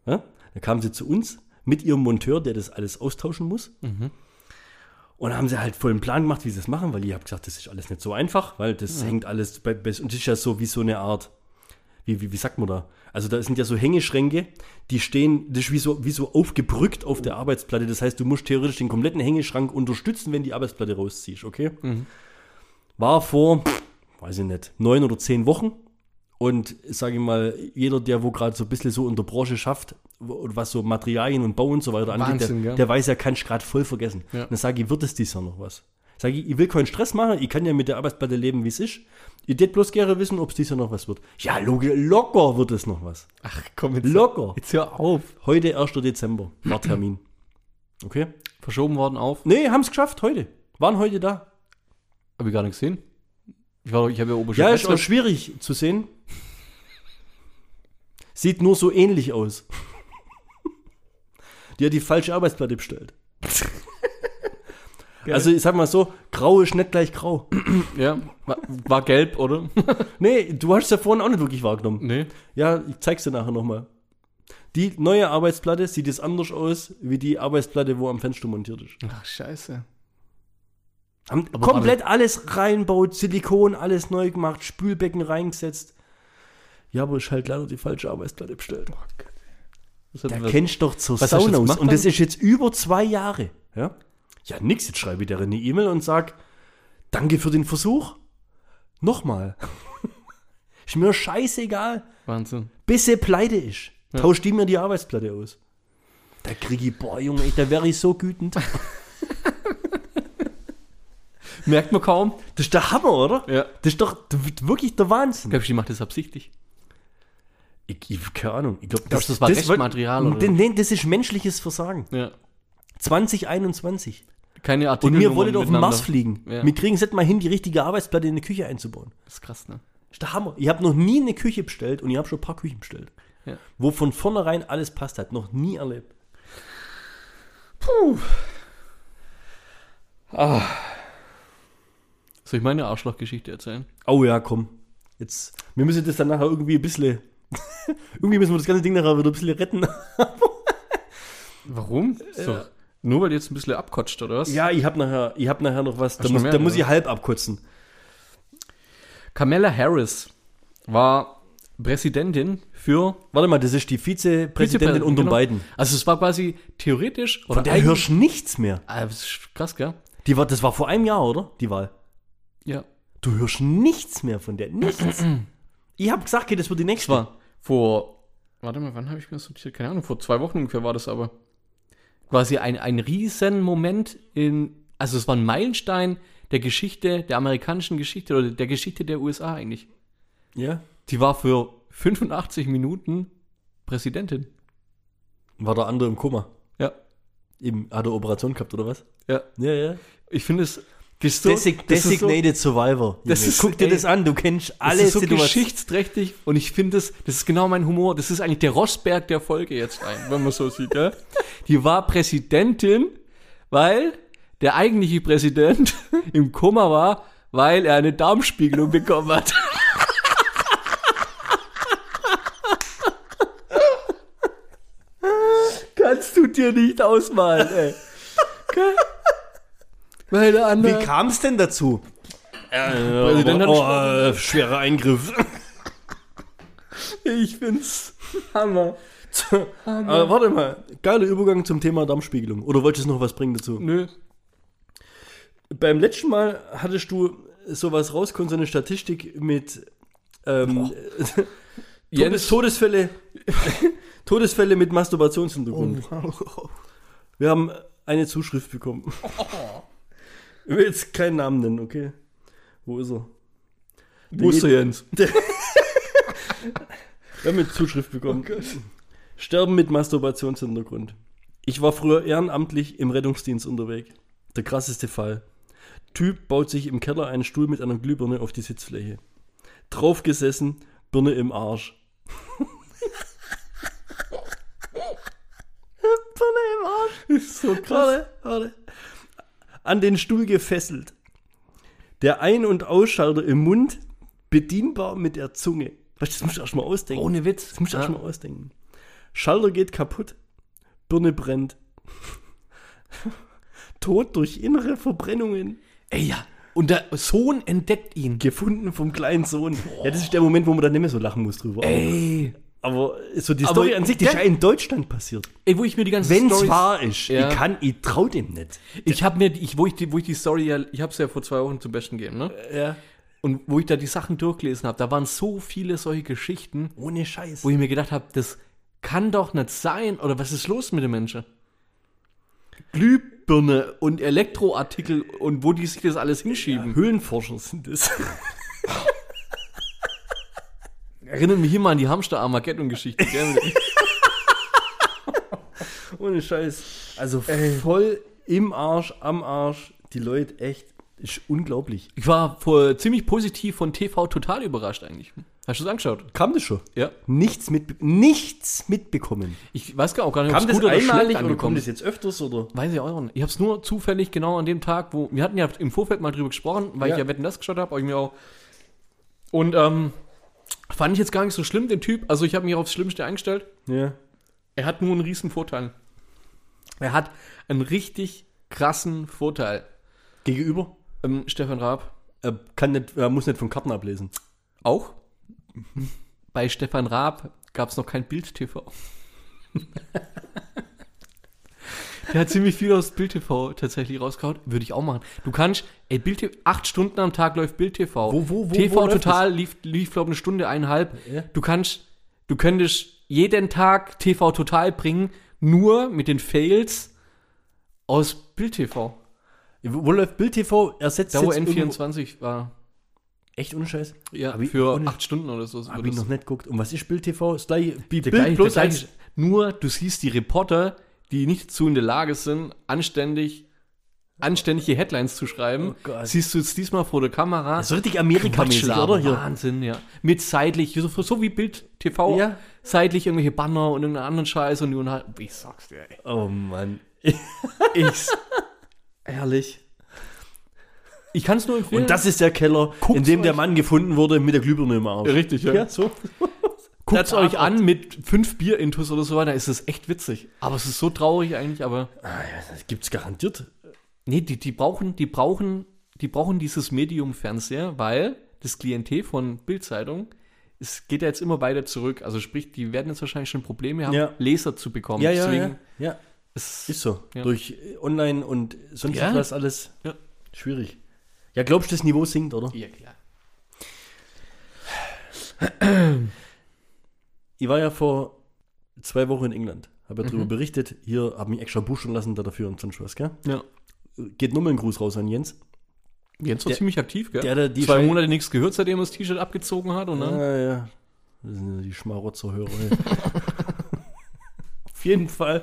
Speaker 2: Ja? Dann kam sie zu uns mit ihrem Monteur, der das alles austauschen muss. Und dann haben sie halt voll einen Plan gemacht, wie sie das machen, weil ich habe gesagt, das ist alles nicht so einfach, weil das hängt alles bei, bei und das ist ja so wie so eine Art, wie, wie, wie sagt man da? Also da sind ja so Hängeschränke, die stehen, das ist wie so, wie so aufgebrückt auf der Arbeitsplatte. Das heißt, du musst theoretisch den kompletten Hängeschrank unterstützen, wenn die Arbeitsplatte rausziehst, okay? War vor, weiß ich nicht, neun oder zehn Wochen. Und sage ich mal, jeder, der wo gerade so ein bisschen so in der Branche schafft, was so Materialien und Bau und so weiter angeht,
Speaker 1: Wahnsinn,
Speaker 2: der,
Speaker 1: gell?
Speaker 2: der weiß ja, kann ich gerade voll vergessen.
Speaker 1: Ja.
Speaker 2: Dann sage ich, wird es dieses Jahr noch was? Sage ich, ich will keinen Stress machen, ich kann ja mit der Arbeitsplatte leben, wie es ist. Ich tät bloß gerne wissen, ob es dieses Jahr noch was wird. Ja, locker wird es noch was.
Speaker 1: Ach, komm jetzt.
Speaker 2: Locker.
Speaker 1: Jetzt hör auf.
Speaker 2: Heute, 1. Dezember, war Termin. Okay?
Speaker 1: Verschoben worden auf.
Speaker 2: Nee, haben es geschafft, heute. Waren heute da.
Speaker 1: Hab ich gar nicht gesehen. Ich, war, ich habe ja oben schon
Speaker 2: Ja, ist auch schwierig zu sehen. Sieht nur so ähnlich aus. Die hat die falsche Arbeitsplatte bestellt. Also ich sag mal so, grau ist nicht gleich grau.
Speaker 1: Ja, war, war gelb, oder?
Speaker 2: Nee, du hast es ja vorhin auch nicht wirklich wahrgenommen.
Speaker 1: nee.
Speaker 2: Ja, ich zeig's dir nachher nochmal. Die neue Arbeitsplatte sieht jetzt anders aus, wie die Arbeitsplatte, wo am Fenster montiert ist.
Speaker 1: Ach, scheiße.
Speaker 2: Haben
Speaker 1: Aber
Speaker 2: komplett alles reinbaut, Silikon, alles neu gemacht, Spülbecken reingesetzt. Ja, aber ist halt leider die falsche Arbeitsplatte bestellt.
Speaker 1: Das hat
Speaker 2: Da
Speaker 1: was-
Speaker 2: kennst du doch zur Sauna aus. Und das ist jetzt über zwei Jahre. Ja, ja nix, jetzt schreibe ich der eine E-Mail und sag, danke für den Versuch. Nochmal. ist mir scheißegal.
Speaker 1: Wahnsinn.
Speaker 2: Bis sie pleite ist.
Speaker 1: Ja.
Speaker 2: Tausch die mir die Arbeitsplatte aus. Da krieg ich, boah, Junge, da wäre ich so gütend.
Speaker 1: Merkt man kaum.
Speaker 2: Das ist der Hammer, oder?
Speaker 1: Ja.
Speaker 2: Das ist doch wirklich der Wahnsinn.
Speaker 1: Glaubst du, die macht das absichtlich?
Speaker 2: Ich, ich, keine Ahnung. Ich glaub,
Speaker 1: Glaubst du, das war Restmaterial,
Speaker 2: wird-
Speaker 1: oder?
Speaker 2: Nee, das ist menschliches Versagen.
Speaker 1: Ja.
Speaker 2: 2021.
Speaker 1: Keine
Speaker 2: Und
Speaker 1: Artikel.
Speaker 2: wir wollen auf den Mars fliegen.
Speaker 1: Ja.
Speaker 2: Wir kriegen es nicht mal hin, die richtige Arbeitsplatte in eine Küche einzubauen.
Speaker 1: Das ist krass, ne?
Speaker 2: Das ist der Hammer. Ich habe noch nie eine Küche bestellt und ich habe schon ein paar Küchen bestellt.
Speaker 1: Ja.
Speaker 2: Wo von vornherein alles passt hat. Noch nie erlebt.
Speaker 1: Soll ich meine Arschlochgeschichte erzählen?
Speaker 2: Oh ja, komm. Jetzt, wir müssen das dann nachher irgendwie ein bisschen. irgendwie müssen wir das ganze Ding nachher wieder ein bisschen retten.
Speaker 1: Warum? So. Nur weil du jetzt ein bisschen abkotscht, oder was?
Speaker 2: Ja, ich habe nachher, ich hab nachher noch was. Da
Speaker 1: Hast du
Speaker 2: muss,
Speaker 1: mehr,
Speaker 2: da muss ich halb abkotzen.
Speaker 1: Kamala Harris war Präsidentin für
Speaker 2: Warte mal, das ist die Vizepräsidentin unter
Speaker 1: genau.
Speaker 2: beiden.
Speaker 1: Also es war quasi theoretisch oder
Speaker 2: Von der hörst du nichts mehr.
Speaker 1: Ah, das ist krass, gell?
Speaker 2: Die war, das war vor einem Jahr, oder? Die Wahl.
Speaker 1: Ja.
Speaker 2: Du hörst nichts mehr von der. Nichts. ich habe gesagt, okay, das wird die
Speaker 1: Das
Speaker 2: nächste.
Speaker 1: war vor, warte mal, wann habe ich mir das notiert? Keine Ahnung, vor zwei Wochen ungefähr war das aber. Quasi ein, ein Riesenmoment in, also es war ein Meilenstein der Geschichte, der amerikanischen Geschichte oder der Geschichte der USA eigentlich.
Speaker 2: Ja.
Speaker 1: Die war für 85 Minuten Präsidentin.
Speaker 2: War der andere im Koma.
Speaker 1: Ja.
Speaker 2: Im, hat er Operation gehabt oder was?
Speaker 1: Ja.
Speaker 2: Ja, ja.
Speaker 1: Ich finde es. Das ist so,
Speaker 2: Desig
Speaker 1: das ist so,
Speaker 2: Designated Survivor.
Speaker 1: Das ist-
Speaker 2: Guck dir
Speaker 1: ey,
Speaker 2: das an, du kennst
Speaker 1: das
Speaker 2: alle
Speaker 1: ist so geschichtsträchtig und ich finde es, das ist genau mein Humor. Das ist eigentlich der Rossberg der Folge jetzt ein, wenn man so sieht. Ja? Die war Präsidentin, weil der eigentliche Präsident im Koma war, weil er eine Darmspiegelung bekommen hat. Kannst du dir nicht ausmalen, ey. Weil der
Speaker 2: Wie kam es denn dazu?
Speaker 1: Hat
Speaker 2: oh, äh, schwerer Eingriff.
Speaker 1: Ich find's Hammer.
Speaker 2: Aber warte mal, geiler Übergang zum Thema Darmspiegelung. Oder wolltest du noch was bringen dazu?
Speaker 1: Nö.
Speaker 2: Beim letzten Mal hattest du sowas rausgekommen, so eine Statistik mit ähm, Todes Todesfälle, Todesfälle mit Masturbationshintergrund. Wir haben eine Zuschrift bekommen. Ich will jetzt keinen Namen nennen, okay? Wo ist er?
Speaker 1: wo ist der Jens?
Speaker 2: Wir haben eine Zuschrift bekommen. Sterben mit Masturbationshintergrund. Ich war früher ehrenamtlich im Rettungsdienst unterwegs. Der krasseste Fall. Typ baut sich im Keller einen Stuhl mit einer Glühbirne auf die Sitzfläche. Draufgesessen, Birne im Arsch. Birne im Arsch. Ist so krass. Warte, warte. An den Stuhl gefesselt. Der Ein- und Ausschalter im Mund, bedienbar mit der Zunge. Weißt du, das musst du erst mal ausdenken.
Speaker 1: Ohne Witz.
Speaker 2: Das musst du
Speaker 1: Ja.
Speaker 2: erst mal ausdenken. Schalter geht kaputt, Birne brennt. Tod durch innere Verbrennungen.
Speaker 1: Ey, ja. Und der Sohn entdeckt ihn.
Speaker 2: Gefunden vom kleinen Sohn. Ja, das ist der Moment, wo man dann nicht mehr so lachen muss drüber.
Speaker 1: Ey.
Speaker 2: Aber so die
Speaker 1: Aber
Speaker 2: Story an sich, die ist ja in Deutschland passiert.
Speaker 1: Ey, wo ich mir die ganze
Speaker 2: Wenn es wahr ist,
Speaker 1: Ja.
Speaker 2: ich kann, ich trau dem nicht.
Speaker 1: Ich habe mir, ich, wo ich die, wo ich die Story ja, ich habe es ja vor zwei Wochen zum Besten gegeben, ne?
Speaker 2: Ja.
Speaker 1: Und wo ich da die Sachen durchgelesen habe, da waren so viele solche Geschichten,
Speaker 2: Ohne Scheiß.
Speaker 1: wo ich mir gedacht habe, das kann doch nicht sein. Oder was ist los mit den Menschen? Glühbirne und Elektroartikel und wo die sich das alles hinschieben.
Speaker 2: Höhlenforscher sind es.
Speaker 1: Erinnert mich immer an die Hamster-Armageddon-Geschichte. gell?
Speaker 2: Ohne Scheiß. Also voll im Arsch, am Arsch. Die Leute echt, ist unglaublich.
Speaker 1: ich war vor, ziemlich positiv von TV total überrascht eigentlich. Hast du es angeschaut?
Speaker 2: Kam das schon?
Speaker 1: Ja.
Speaker 2: Nichts, mit, nichts mitbekommen.
Speaker 1: Ich weiß gar auch gar nicht, ob's
Speaker 2: das
Speaker 1: gut oder
Speaker 2: einmalig oder kommt
Speaker 1: ist.
Speaker 2: das jetzt öfters oder?
Speaker 1: Weiß ich auch nicht. Ich habe es nur zufällig genau an dem Tag, wo wir hatten ja im Vorfeld mal drüber gesprochen, weil
Speaker 2: Ja.
Speaker 1: ich ja Wetten das geschaut habe, mir auch und ähm, fand ich jetzt gar nicht so schlimm den Typ. Also ich habe mich aufs Schlimmste eingestellt.
Speaker 2: Ja.
Speaker 1: Er hat nur einen riesen Vorteil. Er hat einen richtig krassen Vorteil.
Speaker 2: Gegenüber?
Speaker 1: Ähm, Stefan Raab
Speaker 2: Er, kann nicht, er muss nicht von Karten ablesen.
Speaker 1: auch. Bei Stefan Raab gab es noch kein Bild-TV. Der hat ziemlich viel aus Bild-TV tatsächlich rausgehauen. Würde ich auch machen. Du kannst, ey, Bild acht Stunden am Tag läuft Bild-TV.
Speaker 2: Wo- wo- wo-
Speaker 1: TV
Speaker 2: wo
Speaker 1: total lief, lief glaube eine Stunde, eineinhalb.
Speaker 2: Ja.
Speaker 1: Du kannst, du könntest jeden Tag TV total bringen, nur mit den Fails aus Bild-TV.
Speaker 2: Wo, wo läuft Bild TV? Ersetzt
Speaker 1: Da wo
Speaker 2: jetzt irgendwo-
Speaker 1: N24 war.
Speaker 2: Echt ohne Scheiß?
Speaker 1: Ja,
Speaker 2: Hab
Speaker 1: für acht Stunden oder so.
Speaker 2: Hab ich noch nicht geguckt. Und was ist Bild TV? Das gleiche, Bild
Speaker 1: der
Speaker 2: als
Speaker 1: gleiche, nur du siehst die Reporter, die nicht zu in der Lage sind, anständig anständige Headlines zu schreiben,
Speaker 2: Oh
Speaker 1: siehst du jetzt diesmal vor der Kamera.
Speaker 2: so richtig Amerika-mäßig,
Speaker 1: Quatschlaber,
Speaker 2: oder? Hier.
Speaker 1: Wahnsinn, ja. Mit seitlich, so, so wie Bild TV,
Speaker 2: Ja.
Speaker 1: seitlich irgendwelche Banner und irgendeinen anderen Scheiß und die unterhalten. Wie sagst du, ey?
Speaker 2: Oh Mann.
Speaker 1: Ich. Ehrlich. Ich kann es nur empfehlen.
Speaker 2: Und das ist der Keller, in dem der
Speaker 1: euch-
Speaker 2: Mann gefunden wurde mit der Glühbirne im Arsch.
Speaker 1: Richtig, ja.
Speaker 2: Ja, so.
Speaker 1: Guckt euch an mit fünf Bier-Intus oder so weiter, ist es echt witzig. Aber es ist so traurig eigentlich, aber.
Speaker 2: Ah, ja, das gibt's garantiert.
Speaker 1: Nee, die, die brauchen, die brauchen, die brauchen dieses Medium Fernseher, weil das Klientel von Bildzeitung, es geht ja jetzt immer weiter zurück. Also sprich, die werden jetzt wahrscheinlich schon Probleme haben,
Speaker 2: Ja.
Speaker 1: Leser zu bekommen.
Speaker 2: Ja, ja,
Speaker 1: Deswegen
Speaker 2: ja. ja.
Speaker 1: es-
Speaker 2: Ist so.
Speaker 1: Ja.
Speaker 2: Durch Online und sonst was alles
Speaker 1: Ja.
Speaker 2: schwierig. Ja, glaubst du, das Niveau sinkt, oder?
Speaker 1: Ja, klar.
Speaker 2: Ich war ja vor zwei Wochen in England. Habe ja darüber
Speaker 1: Mhm.
Speaker 2: berichtet. Hier habe mich extra buschen lassen da dafür und sonst was, gell?
Speaker 1: Ja.
Speaker 2: Geht nur mal ein Gruß raus an Jens.
Speaker 1: Jens war
Speaker 2: Der-
Speaker 1: ziemlich aktiv, gell?
Speaker 2: der, der die
Speaker 1: Zwei
Speaker 2: Schei-
Speaker 1: Monate nichts gehört, seitdem er das T-Shirt abgezogen hat und dann.
Speaker 2: Ja, ja. Das sind ja die Schmarotzer-Hörer. Auf jeden Fall.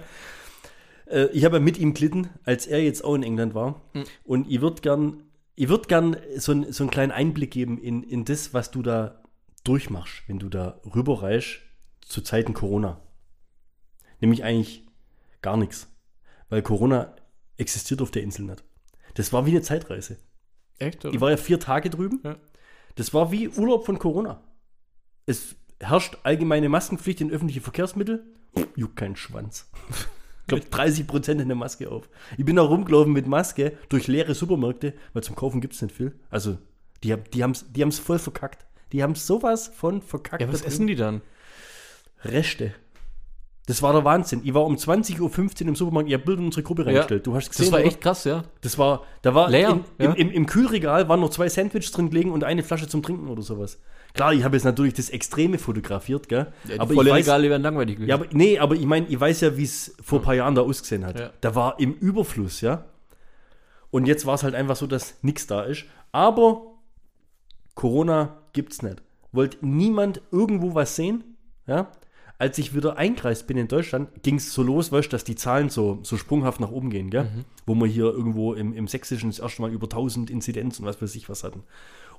Speaker 2: äh, ich habe ja mit ihm glitten, als er jetzt auch in England war. Und ich würde gern, ich würde gern so, ein, so einen kleinen Einblick geben in, in das, was du da durchmachst, wenn du da rüberreichst zu Zeiten Corona. Nämlich eigentlich gar nichts. Weil Corona existiert auf der Insel nicht. Das war wie eine Zeitreise.
Speaker 1: Echt?
Speaker 2: Ich war ja vier Tage drüben.
Speaker 1: Ja.
Speaker 2: Das war wie Urlaub von Corona. Es herrscht allgemeine Maskenpflicht in öffentliche Verkehrsmittel. Juckt kein Schwanz. Ich glaube, 30 Prozent in der Maske auf. Ich bin da rumgelaufen mit Maske durch leere Supermärkte, weil zum Kaufen gibt es nicht viel. Also, die, die haben es die haben's voll verkackt. Die haben sowas von verkackt.
Speaker 1: Ja, was essen die dann?
Speaker 2: Reste. Das war der Wahnsinn. Ich war um 20.15 Uhr im Supermarkt, ihr habt Bilder in unsere Gruppe reingestellt. Du hast gesehen,
Speaker 1: Das war
Speaker 2: oder?
Speaker 1: echt krass, ja.
Speaker 2: Das war, da war
Speaker 1: Leer,
Speaker 2: in,
Speaker 1: ja.
Speaker 2: im, im, im Kühlregal waren noch zwei Sandwiches drin gelegen und eine Flasche zum Trinken oder sowas. Klar, ich habe jetzt natürlich das Extreme fotografiert, gell?
Speaker 1: ja
Speaker 2: aber
Speaker 1: volle
Speaker 2: ich weiß,
Speaker 1: Regale wären langweilig gewesen.
Speaker 2: ja, aber, nee, aber ich meine, ich weiß ja, wie es vor ein paar Jahren da ausgesehen hat.
Speaker 1: Ja.
Speaker 2: Da war im Überfluss, ja. Und jetzt war es halt einfach so, dass nichts da ist. Aber Corona gibt's nicht. Wollte niemand irgendwo was sehen, ja? Als ich wieder eingereist bin in Deutschland, ging es so los, weißt dass die Zahlen so, so sprunghaft nach oben gehen, gell? Wo wir hier irgendwo im, im Sächsischen das erste Mal über 1000 Inzidenz und was weiß ich was hatten.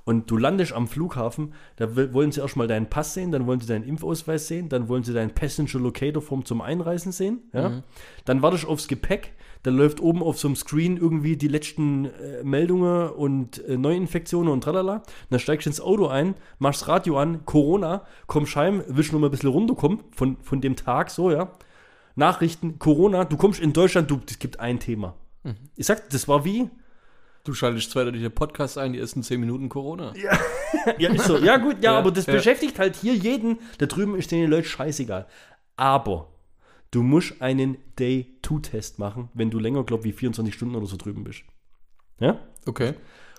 Speaker 2: Und du landest am Flughafen, da wollen sie erstmal deinen Pass sehen, dann wollen sie deinen Impfausweis sehen, dann wollen sie deinen Passenger Locator Form zum Einreisen sehen. Ja? Dann wartest du aufs Gepäck, dann läuft oben auf so einem Screen irgendwie die letzten äh, Meldungen und äh, Neuinfektionen und tralala. Dann steigst du ins Auto ein, machst das Radio an, Corona, kommst heim, willst noch mal ein bisschen runterkommen von, von dem Tag, so, ja. Nachrichten, Corona, du kommst in Deutschland, du, es gibt ein Thema. Ich sag, das war wie,
Speaker 1: Du schaltest zweiter der Podcast ein, die ersten 10 Minuten Corona.
Speaker 2: Ja, ist so. Ja, gut, ja,
Speaker 1: Ja,
Speaker 2: aber das
Speaker 1: ja.
Speaker 2: beschäftigt halt hier jeden. Da drüben ist den Leuten scheißegal. Aber du musst einen Day-2-Test machen, wenn du länger, glaub wie 24 Stunden oder so drüben bist. Ja?
Speaker 1: Okay.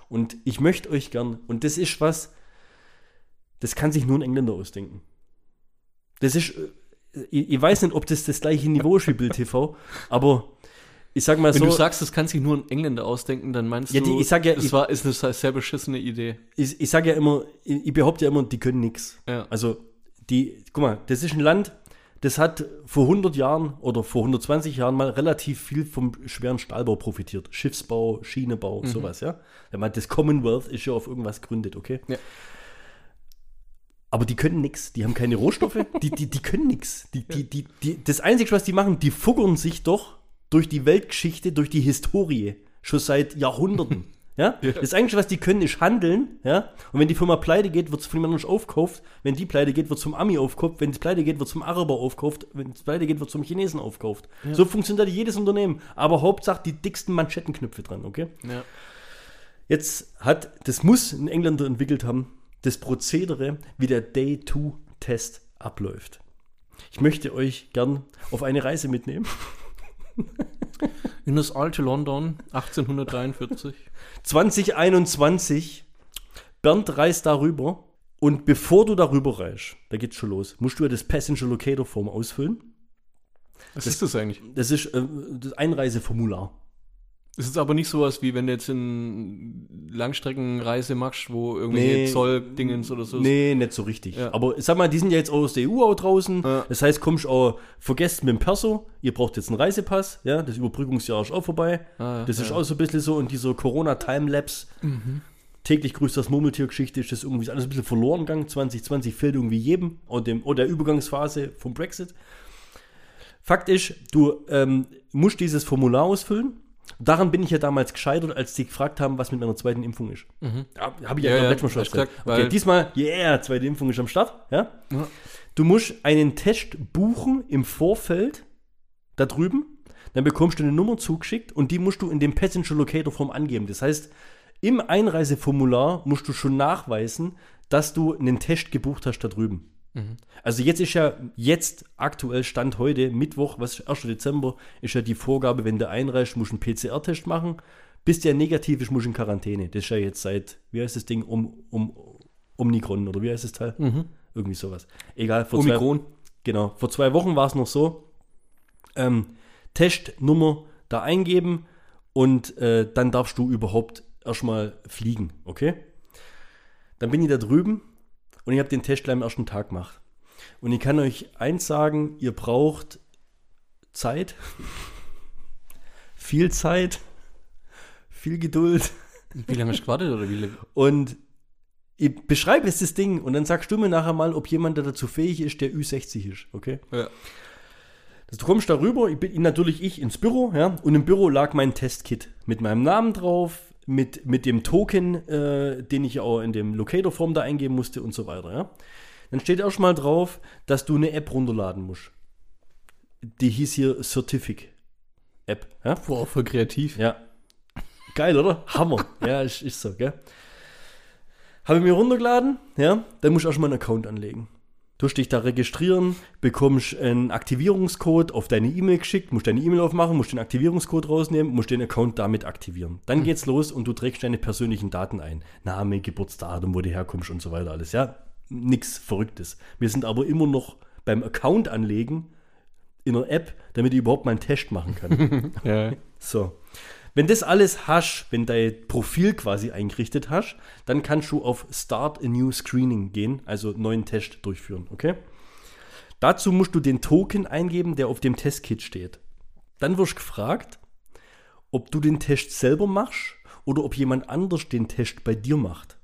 Speaker 2: Und ich möchte euch gern, und das ist was, das kann sich nur ein Engländer ausdenken. Das ist, äh, ich, ich weiß nicht, ob das das gleiche Niveau ist wie Bild TV, aber ich sag mal
Speaker 1: Wenn
Speaker 2: so.
Speaker 1: du sagst, das kann sich nur ein Engländer ausdenken, dann meinst
Speaker 2: Ja,
Speaker 1: du,
Speaker 2: ich sag ja,
Speaker 1: es
Speaker 2: ich-
Speaker 1: war, ist eine sehr beschissene Idee.
Speaker 2: ich, ich sage ja immer, ich, ich behaupte ja immer, die können nichts.
Speaker 1: Ja.
Speaker 2: Also, die, guck mal, das ist ein Land, das hat vor 100 Jahren oder vor 120 Jahren mal relativ viel vom schweren Stahlbau profitiert. Schiffsbau, Schienebau, sowas, ja. Ich meine, das Commonwealth ist ja auf irgendwas gegründet, okay?
Speaker 1: Ja.
Speaker 2: Aber die können nichts, die haben keine Rohstoffe, die, die, die können nichts. Die, die, die, die, das Einzige, was die machen, die fuggern sich doch durch die Weltgeschichte, durch die Historie, schon seit Jahrhunderten. Ja? Das Einzige, was die können, ist handeln. Ja? Und wenn die Firma pleite geht, wird es von jemandem aufgekauft. Wenn die pleite geht, wird zum Ami aufgekauft. Wenn es pleite geht, wird zum Araber aufgekauft. Wenn es pleite geht, wird zum Chinesen aufgekauft. So funktioniert jedes Unternehmen. Aber Hauptsache die dicksten Manschettenknöpfe dran, okay?
Speaker 1: Ja.
Speaker 2: Jetzt hat, das muss ein Engländer entwickelt haben, das Prozedere, wie der Day-2-Test abläuft. Ich möchte euch gern auf eine Reise mitnehmen.
Speaker 1: In das alte London, 1843.
Speaker 2: 2021, Bernd reist darüber und bevor du darüber reist, da geht's schon los, musst du ja das Passenger Locator Form ausfüllen.
Speaker 1: Was ist das eigentlich?
Speaker 2: Das ist äh, das Einreiseformular.
Speaker 1: Es ist aber nicht sowas, wie wenn du jetzt in Langstreckenreise machst, wo irgendwelche
Speaker 2: Nee.
Speaker 1: Zolldingens oder so.
Speaker 2: Nee, nicht so richtig.
Speaker 1: Ja.
Speaker 2: Aber sag mal, die sind ja jetzt aus der EU auch draußen.
Speaker 1: Ja.
Speaker 2: Das heißt, kommst auch, vergesst mit dem Perso, ihr braucht jetzt einen Reisepass, ja, das Überbrückungsjahr ist auch vorbei.
Speaker 1: Ah, ja,
Speaker 2: das ist auch so ein bisschen so in dieser Corona-Timelapse. Täglich grüßt das Murmeltier-Geschichte, ist das irgendwie alles ein bisschen verloren gegangen. 2020 fehlt irgendwie jedem und, dem, und der Übergangsphase vom Brexit. Fakt ist, du ähm, musst dieses Formular ausfüllen. Daran bin ich ja damals gescheitert, als die gefragt haben, was mit meiner zweiten Impfung ist. Ja, Habe ich ja,
Speaker 1: Ja, ja,
Speaker 2: letzten Mal schon
Speaker 1: gesagt,
Speaker 2: Okay, diesmal, yeah, zweite Impfung ist am Start. Ja?
Speaker 1: Ja.
Speaker 2: Du musst einen Test buchen im Vorfeld da drüben. Dann bekommst du eine Nummer zugeschickt und die musst du in dem Passenger Locator Form angeben. Das heißt, im Einreiseformular musst du schon nachweisen, dass du einen Test gebucht hast da drüben. Also jetzt ist ja, jetzt aktuell Stand heute, Mittwoch, was ist 1. Dezember, ist ja die Vorgabe, wenn du einreist, musst du einen PCR-Test machen. Bist der negativ ist, musst du in Quarantäne. Das ist ja jetzt seit, wie heißt das Ding, um, um, Omikron oder wie heißt das Teil? Irgendwie sowas. Egal, vor zwei,
Speaker 1: Omikron.
Speaker 2: Genau. Vor zwei Wochen war es noch so. Ähm, Testnummer da eingeben und äh, dann darfst du überhaupt erstmal fliegen, okay? Dann bin ich da drüben und ich habe den Test gleich am ersten Tag gemacht. Und ich kann euch eins sagen, ihr braucht Zeit. viel Zeit, viel Geduld
Speaker 1: Wie lange hast du gewartet oder wie lange?
Speaker 2: und ich beschreibe jetzt das Ding und dann sagst du mir nachher mal, ob jemand da dazu fähig ist, der Ü60 ist, okay?
Speaker 1: Ja.
Speaker 2: Also, du kommst da rüber, ich bin natürlich ich ins Büro, ja, und im Büro lag mein Testkit mit meinem Namen drauf, mit, mit dem Token, äh, den ich auch in dem Locator-Form da eingeben musste und so weiter, ja. Dann steht auch schon mal drauf, dass du eine App runterladen musst. Die hieß hier Certific App, ja.
Speaker 1: Boah, voll kreativ.
Speaker 2: Ja. Geil, oder? Hammer. ja, ist, ist so, gell? Habe ich mir runtergeladen, ja, dann musst du erstmal einen Account anlegen. Du dich da registrieren, bekommst einen Aktivierungscode auf deine E-Mail geschickt, musst deine E-Mail aufmachen, musst den Aktivierungscode rausnehmen, musst den Account damit aktivieren. Dann geht's los und du trägst deine persönlichen Daten ein. Name, Geburtsdatum, wo du herkommst und so weiter alles, ja. Nix Verrücktes. Wir sind aber immer noch beim Account anlegen in einer App, damit ich überhaupt mal einen Test machen kann.
Speaker 1: Ja.
Speaker 2: So. Wenn das alles hast, wenn dein Profil quasi eingerichtet hast, dann kannst du auf Start a New Screening gehen, also neuen Test durchführen, okay? Dazu musst du den Token eingeben, der auf dem Testkit steht. Dann wirst du gefragt, ob du den Test selber machst oder ob jemand anders den Test bei dir macht.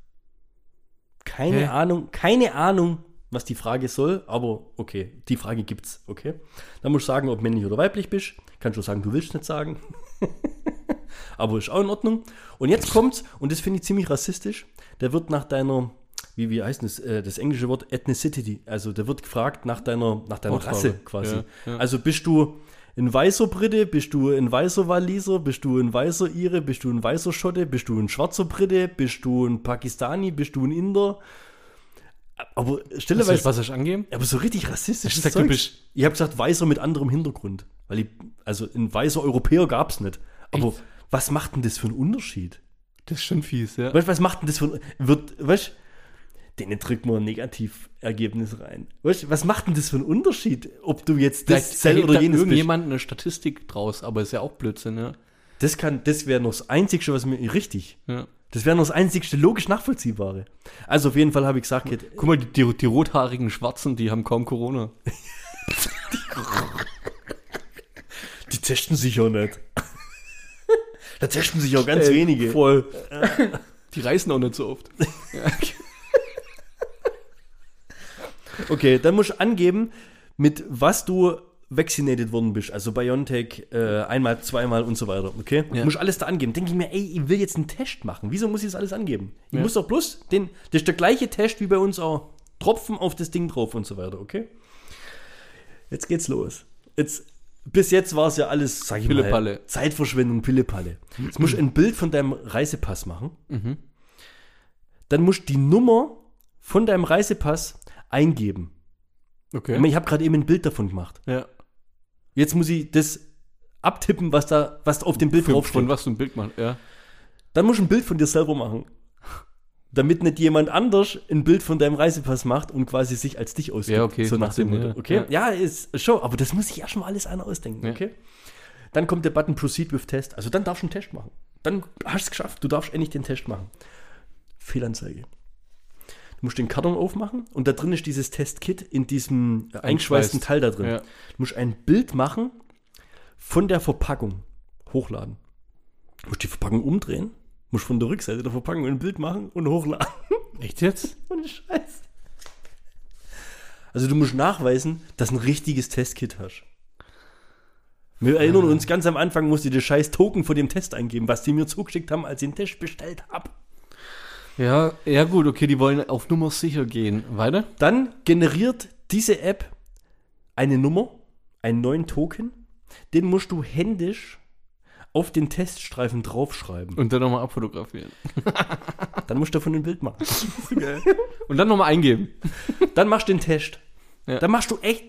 Speaker 2: Keine
Speaker 1: Hä?
Speaker 2: Ahnung, keine Ahnung, was die Frage soll, aber okay, die Frage gibt's, okay? Dann musst du sagen, ob männlich oder weiblich bist. Kannst du sagen, du willst nicht sagen. aber ist auch in Ordnung. Und jetzt kommt's, und das finde ich ziemlich rassistisch, der wird nach deiner, wie, wie heißt das, äh, das englische Wort Ethnicity, also der wird gefragt nach deiner, nach deiner
Speaker 1: Hautfarbe.
Speaker 2: Rasse quasi.
Speaker 1: Ja, ja.
Speaker 2: Also bist du ein weißer Brite, bist du ein weißer Waliser, bist du ein weißer Ire, bist du ein weißer Schotte, bist du ein schwarzer Brite, bist du ein Pakistani, bist du ein Inder. Aber stelleweise,
Speaker 1: was hast du angeben?
Speaker 2: aber so richtig rassistisch.
Speaker 1: Ich du bist-
Speaker 2: Ich habe gesagt, weißer mit anderem Hintergrund. Weil ich, also ein weißer Europäer gab es nicht. Aber
Speaker 1: Echt?
Speaker 2: Was macht denn das für einen Unterschied?
Speaker 1: Das ist schon fies, ja.
Speaker 2: Weißt was macht denn das für ein, wird, weißt denen drückt man ein Negativergebnis rein. Weißt was macht denn das für einen Unterschied, ob du jetzt das
Speaker 1: Vielleicht
Speaker 2: Zell oder jenes bist?
Speaker 1: irgendjemand eine Statistik draus, aber ist ja auch Blödsinn, ja.
Speaker 2: Das kann, das wäre noch das Einzige, was mir richtig.
Speaker 1: ja.
Speaker 2: Das wäre noch das einzigste logisch nachvollziehbare. Also auf jeden Fall habe ich gesagt, jetzt,
Speaker 1: Guck mal, die, die, die rothaarigen Schwarzen, die haben kaum Corona.
Speaker 2: die testen sich ja nicht. Da testen sich ja ganz wenige.
Speaker 1: Voll. Die reisen auch nicht so oft.
Speaker 2: Okay, dann musst du angeben, mit was du vaccinated worden bist. Also BioNTech, äh, einmal, zweimal und so weiter. Okay?
Speaker 1: Ja.
Speaker 2: Musst alles da angeben. Denke ich mir, ey, ich will jetzt einen Test machen. Wieso muss ich das alles angeben? Ich
Speaker 1: Ja.
Speaker 2: muss doch bloß den, das ist der gleiche Test wie bei uns auch. Tropfen auf das Ding drauf und so weiter, okay? Jetzt geht's los. Jetzt, bis jetzt war es ja alles, sag ich
Speaker 1: Pillepalle.
Speaker 2: mal, Zeitverschwendung, Pillepalle. Jetzt musst du ein Bild von deinem Reisepass machen.
Speaker 1: Mhm.
Speaker 2: Dann musst du die Nummer von deinem Reisepass eingeben.
Speaker 1: Okay.
Speaker 2: Ich, meine, ich habe gerade eben ein Bild davon gemacht.
Speaker 1: Ja.
Speaker 2: Jetzt muss ich das abtippen, was da, was auf dem Bild draufsteht.
Speaker 1: von was du ein Bild machst, ja.
Speaker 2: Dann musst du ein Bild von dir selber machen. Damit nicht jemand anders ein Bild von deinem Reisepass macht und quasi sich als dich ausgibt.
Speaker 1: Ja, okay,
Speaker 2: So nach dem Motto.
Speaker 1: ja.
Speaker 2: Okay? Ja. ist schon, aber das muss sich erstmal alles einer ausdenken,
Speaker 1: Ja.
Speaker 2: okay? Dann kommt der Button Proceed with Test. Also dann darfst du einen Test machen. Dann hast du es geschafft. Du darfst endlich den Test machen. Fehlanzeige. Du musst den Karton aufmachen und da drin ist dieses Testkit in diesem äh, eingeschweißten
Speaker 1: Eingeschweißt.
Speaker 2: Teil da drin.
Speaker 1: Ja.
Speaker 2: Du musst ein Bild machen von der Verpackung. Hochladen. Du musst die Verpackung umdrehen, musst von der Rückseite der Verpackung ein Bild machen und hochladen.
Speaker 1: Echt jetzt?
Speaker 2: Ohne Scheiß. Also du musst nachweisen, dass du ein richtiges Testkit hast. Wir erinnern uns, ganz am Anfang musste ich das scheiß Token von dem Test eingeben, was die mir zugeschickt haben, als ich den Test bestellt habe.
Speaker 1: Ja, ja gut, okay, die wollen auf Nummer sicher gehen. Weiter?
Speaker 2: Dann generiert diese App eine Nummer, einen neuen Token. Den musst du händisch auf den Teststreifen draufschreiben.
Speaker 1: Und dann nochmal abfotografieren.
Speaker 2: Dann musst du davon ein Bild machen.
Speaker 1: Und dann nochmal eingeben.
Speaker 2: Dann machst du den Test.
Speaker 1: Ja.
Speaker 2: Dann machst du echt,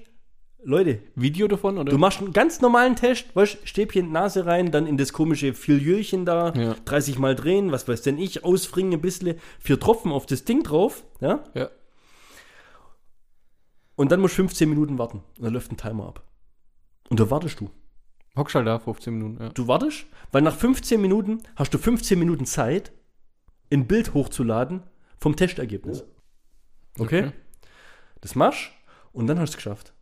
Speaker 2: Leute,
Speaker 1: Video davon, oder?
Speaker 2: du machst einen ganz normalen Test, weißt, Stäbchen, Nase rein, dann in das komische Filiölchen da,
Speaker 1: Ja.
Speaker 2: 30 Mal drehen, was weiß denn ich, ausfringen ein bisschen, vier Tropfen auf das Ding drauf, ja,
Speaker 1: ja.
Speaker 2: und dann musst du 15 Minuten warten. Und dann läuft ein Timer ab. Und da wartest du.
Speaker 1: Hockst halt da, 15 Minuten, ja.
Speaker 2: Du wartest, weil nach 15 Minuten hast du 15 Minuten Zeit, ein Bild hochzuladen vom Testergebnis. Okay? Das machst und dann hast du es geschafft.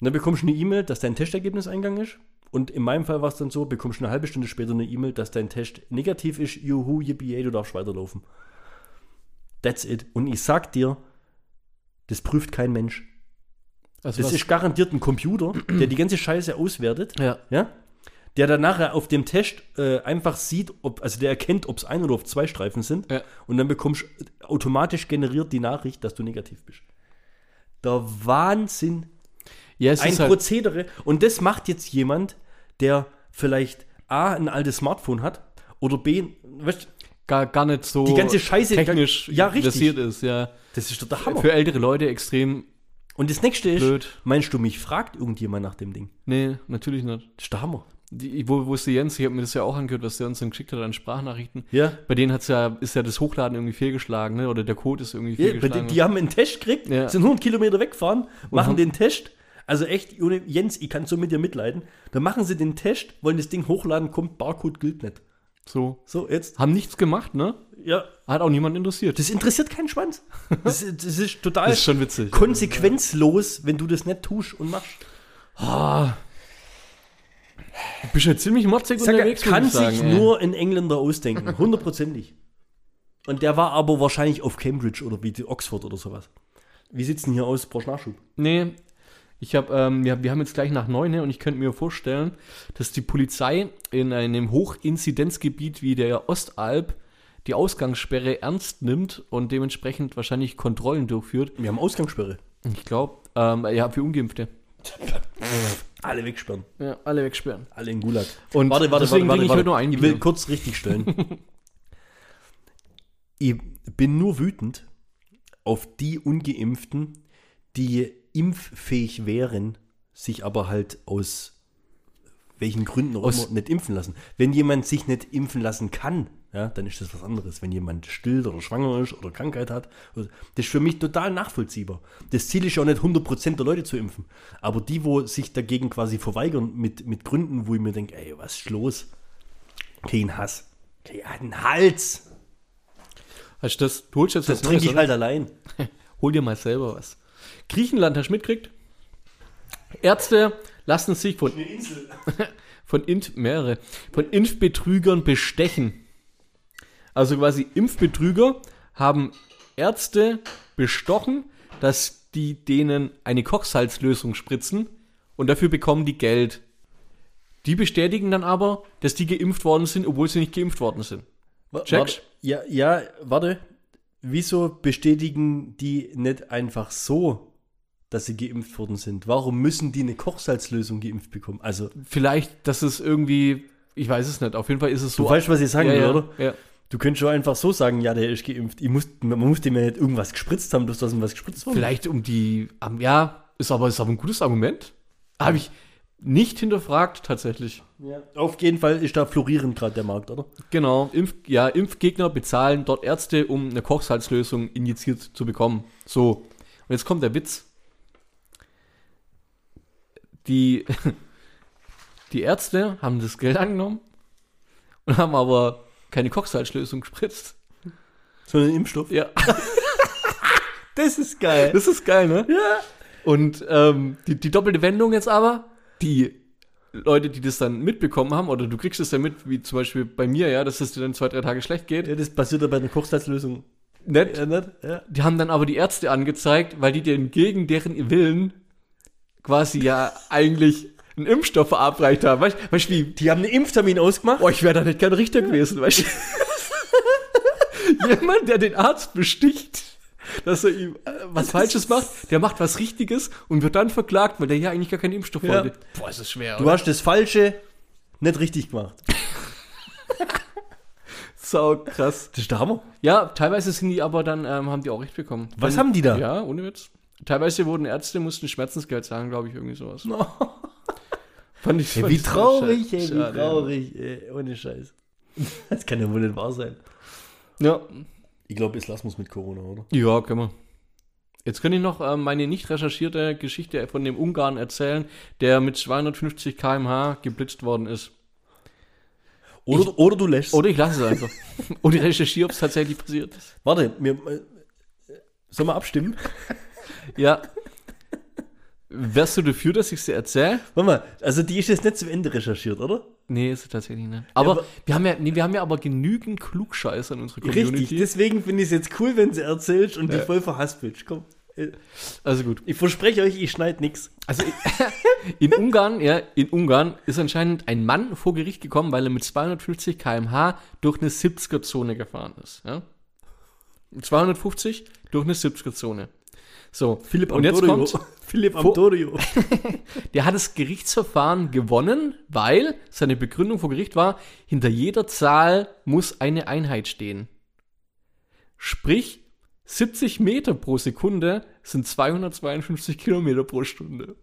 Speaker 2: Und dann bekommst du eine E-Mail, dass dein Testergebnis eingegangen ist Und in meinem Fall war es dann so, bekommst du eine halbe Stunde später eine E-Mail, dass dein Test negativ ist, juhu, yippie, du darfst weiterlaufen. That's it. Und ich sag dir, das prüft kein Mensch.
Speaker 1: Also
Speaker 2: Das
Speaker 1: was-
Speaker 2: ist garantiert ein Computer, der die ganze Scheiße auswertet,
Speaker 1: ja.
Speaker 2: ja? Der dann nachher auf dem Test äh, einfach sieht, ob, also der erkennt, ob es ein oder auf zwei Streifen sind.
Speaker 1: Ja.
Speaker 2: Und dann bekommst du automatisch generiert die Nachricht, dass du negativ bist. Der Wahnsinn.
Speaker 1: ja, es
Speaker 2: Ein
Speaker 1: ist halt,
Speaker 2: Prozedere. Und das macht jetzt jemand, der vielleicht A, ein altes Smartphone hat oder B, weißt,
Speaker 1: gar, gar nicht so
Speaker 2: Die ganze Scheiße-
Speaker 1: technisch
Speaker 2: Ja, richtig.
Speaker 1: versiert ist. Ja.
Speaker 2: das ist doch der Hammer.
Speaker 1: Für ältere Leute extrem.
Speaker 2: Und das nächste ist,
Speaker 1: Blöd.
Speaker 2: meinst du, mich fragt irgendjemand nach dem Ding?
Speaker 1: Nee, natürlich nicht.
Speaker 2: Das ist der Hammer.
Speaker 1: Die, wo, wo ist der Jens? Ich habe mir das ja auch angehört, was der uns dann geschickt hat an Sprachnachrichten.
Speaker 2: Ja.
Speaker 1: Bei denen hat's ja, ist ja das Hochladen irgendwie fehlgeschlagen, ne? Oder der Code ist irgendwie
Speaker 2: Ja,
Speaker 1: fehlgeschlagen.
Speaker 2: die, die haben einen Test gekriegt,
Speaker 1: Ja.
Speaker 2: sind 100 Kilometer weggefahren, machen
Speaker 1: haben-
Speaker 2: den Test. Also echt, ohne Jens, ich kann so mit dir mitleiden. Dann machen sie den Test, wollen das Ding hochladen, kommt, Barcode gilt nicht.
Speaker 1: so.
Speaker 2: So, jetzt.
Speaker 1: Haben nichts gemacht, ne?
Speaker 2: Ja,
Speaker 1: Hat auch niemand interessiert.
Speaker 2: das interessiert keinen Schwanz. Das, ist- das ist total
Speaker 1: Das ist schon witzig.
Speaker 2: konsequenzlos, wenn du das nicht tust und machst.
Speaker 1: Ah. Du bist ja ziemlich motzig
Speaker 2: Sag,
Speaker 1: unterwegs,
Speaker 2: kann
Speaker 1: ich sagen,
Speaker 2: sich
Speaker 1: ey.
Speaker 2: nur ein Engländer ausdenken, hundertprozentig. Und der war aber wahrscheinlich auf Cambridge oder wie Oxford oder sowas. Wie sieht's denn hier aus? Brauchst Nachschub?
Speaker 1: Nee, ich habe, ähm, wir, wir haben jetzt gleich nach neun ne, und ich könnte mir vorstellen, dass die Polizei in einem Hochinzidenzgebiet wie der Ostalb die Ausgangssperre ernst nimmt und dementsprechend wahrscheinlich Kontrollen durchführt.
Speaker 2: Wir haben Ausgangssperre.
Speaker 1: Ich glaube, ähm, ja, für Ungeimpfte.
Speaker 2: Alle wegsperren.
Speaker 1: Ja, alle wegsperren.
Speaker 2: Alle in Gulag.
Speaker 1: Und deswegen bringe ich heute nur ein
Speaker 2: Ich will kurz richtig stellen. ich bin nur wütend auf die Ungeimpften, die impffähig wären, sich aber halt aus welchen Gründen auch
Speaker 1: Aus-
Speaker 2: immer nicht impfen lassen. Wenn jemand sich nicht impfen lassen kann, ja, dann ist das was anderes. Wenn jemand stillt oder schwanger ist oder Krankheit hat, das ist für mich total nachvollziehbar. Das Ziel ist ja auch nicht 100% der Leute zu impfen. Aber die, wo sich dagegen quasi verweigern mit, mit Gründen, wo ich mir denke, ey, was ist los? Kein Hass. Kein Hals.
Speaker 1: Hast du das? Du holst jetzt
Speaker 2: Das
Speaker 1: was
Speaker 2: trinke ich
Speaker 1: oder?
Speaker 2: halt allein.
Speaker 1: Hol dir mal selber was. Griechenland hast du mitgekriegt? Ärzte lassen sich von, von Impf, mehrere, von Impfbetrügern bestechen. Also quasi Impfbetrüger haben Ärzte bestochen, dass die denen eine Kochsalzlösung spritzen und dafür bekommen die Geld. Die bestätigen dann aber, dass die geimpft worden sind, obwohl sie nicht geimpft worden sind. Checkst?
Speaker 2: Ja, ja, warte. Wieso bestätigen die nicht einfach so, dass sie geimpft worden sind? Warum müssen die eine Kochsalzlösung geimpft bekommen? Also,
Speaker 1: Vielleicht, dass es irgendwie, ich weiß es nicht, auf jeden Fall ist es so.
Speaker 2: du weißt, was ich sagen
Speaker 1: ja,
Speaker 2: will,
Speaker 1: ja,
Speaker 2: oder?
Speaker 1: Ja.
Speaker 2: Du könntest schon einfach so sagen, ja, der ist geimpft. Ich muss, man muss dem ja nicht irgendwas gespritzt haben, dass das was gespritzt wurde.
Speaker 1: Vielleicht um die, ja, ist aber, ist aber ein gutes Argument. Habe ich nicht hinterfragt, tatsächlich.
Speaker 2: Ja. Auf jeden Fall ist da florierend gerade der Markt, oder?
Speaker 1: Genau, Impf, ja, Impfgegner bezahlen dort Ärzte, um eine Kochsalzlösung injiziert zu bekommen. So, und jetzt kommt der Witz. Die, die Ärzte haben das Geld angenommen und haben aber keine Kochsalzlösung gespritzt.
Speaker 2: So ein Impfstoff.
Speaker 1: Ja,
Speaker 2: Das ist geil.
Speaker 1: das ist geil, ne?
Speaker 2: ja.
Speaker 1: Und ähm, die, die doppelte Wendung jetzt aber, die Leute, die das dann mitbekommen haben, oder du kriegst es ja mit, wie zum Beispiel bei mir, ja, dass es dir dann zwei, drei Tage schlecht geht,
Speaker 2: ja. Das passiert ja bei einer Kochsalzlösung.
Speaker 1: nett.
Speaker 2: Ja, nicht? Ja.
Speaker 1: Die haben dann aber die Ärzte angezeigt, weil die denen gegen deren Willen quasi ja eigentlich einen Impfstoff verabreicht haben. Weißt du, weißt, wie,
Speaker 2: Die haben einen Impftermin ausgemacht.
Speaker 1: boah, ich wäre da nicht gern Richter gewesen, weißt du? Jemand, der den Arzt besticht, dass er ihm äh, was Falsches macht, der macht was Richtiges und wird dann verklagt, weil der ja eigentlich gar keinen Impfstoff
Speaker 2: Ja.
Speaker 1: wollte. Boah, ist das schwer,
Speaker 2: Du hast das Falsche nicht richtig gemacht.
Speaker 1: Sau krass.
Speaker 2: Das ist der Hammer.
Speaker 1: Ja, teilweise sind die aber dann, ähm, haben die auch recht bekommen.
Speaker 2: Was
Speaker 1: Wenn-
Speaker 2: haben die da?
Speaker 1: Ja, ohne Witz. Teilweise wurden Ärzte, mussten Schmerzensgeld zahlen, glaube ich, irgendwie sowas. Fand ich,
Speaker 2: Ey, wie
Speaker 1: ich
Speaker 2: traurig, ey, wie
Speaker 1: schade.
Speaker 2: traurig, ey, ohne Scheiß. Das kann ja wohl nicht wahr sein.
Speaker 1: Ja.
Speaker 2: Ich glaube, es lassen wir es mit Corona, oder?
Speaker 1: ja, können wir. Jetzt kann ich noch ähm, meine nicht recherchierte Geschichte von dem Ungarn erzählen, der mit 250 km/h geblitzt worden ist.
Speaker 2: Oder, oder du lässt.
Speaker 1: Oder ich lasse es einfach. Oder ich recherchiere, ob es tatsächlich passiert ist.
Speaker 2: Warte, wir, äh, sollen wir abstimmen?
Speaker 1: Ja. Wärst du dafür, dass ich sie erzähle?
Speaker 2: Warte mal, also die ist jetzt nicht zum Ende recherchiert, oder?
Speaker 1: Nee, ist sie tatsächlich nicht. Aber,
Speaker 2: aber-
Speaker 1: wir haben ja, nee, wir haben ja aber genügend Klugscheißer in unserer Community.
Speaker 2: Richtig, deswegen finde ich es jetzt cool, wenn sie erzählst und die voll verhaspelst. Komm. äh,
Speaker 1: Also gut.
Speaker 2: Ich verspreche euch, ich schneide nichts.
Speaker 1: Also in Ungarn, ja, in Ungarn ist anscheinend ein Mann vor Gericht gekommen, weil er mit 250 km/h durch eine 70er-Zone gefahren ist. Ja? 250 durch eine 70er-Zone. So,
Speaker 2: Philipp
Speaker 1: und jetzt kommt,
Speaker 2: Philipp Amtorio.
Speaker 1: der hat das Gerichtsverfahren gewonnen, weil seine Begründung vor Gericht war, hinter jeder Zahl muss eine Einheit stehen. Sprich, 70 Meter pro Sekunde sind 252 Kilometer pro Stunde.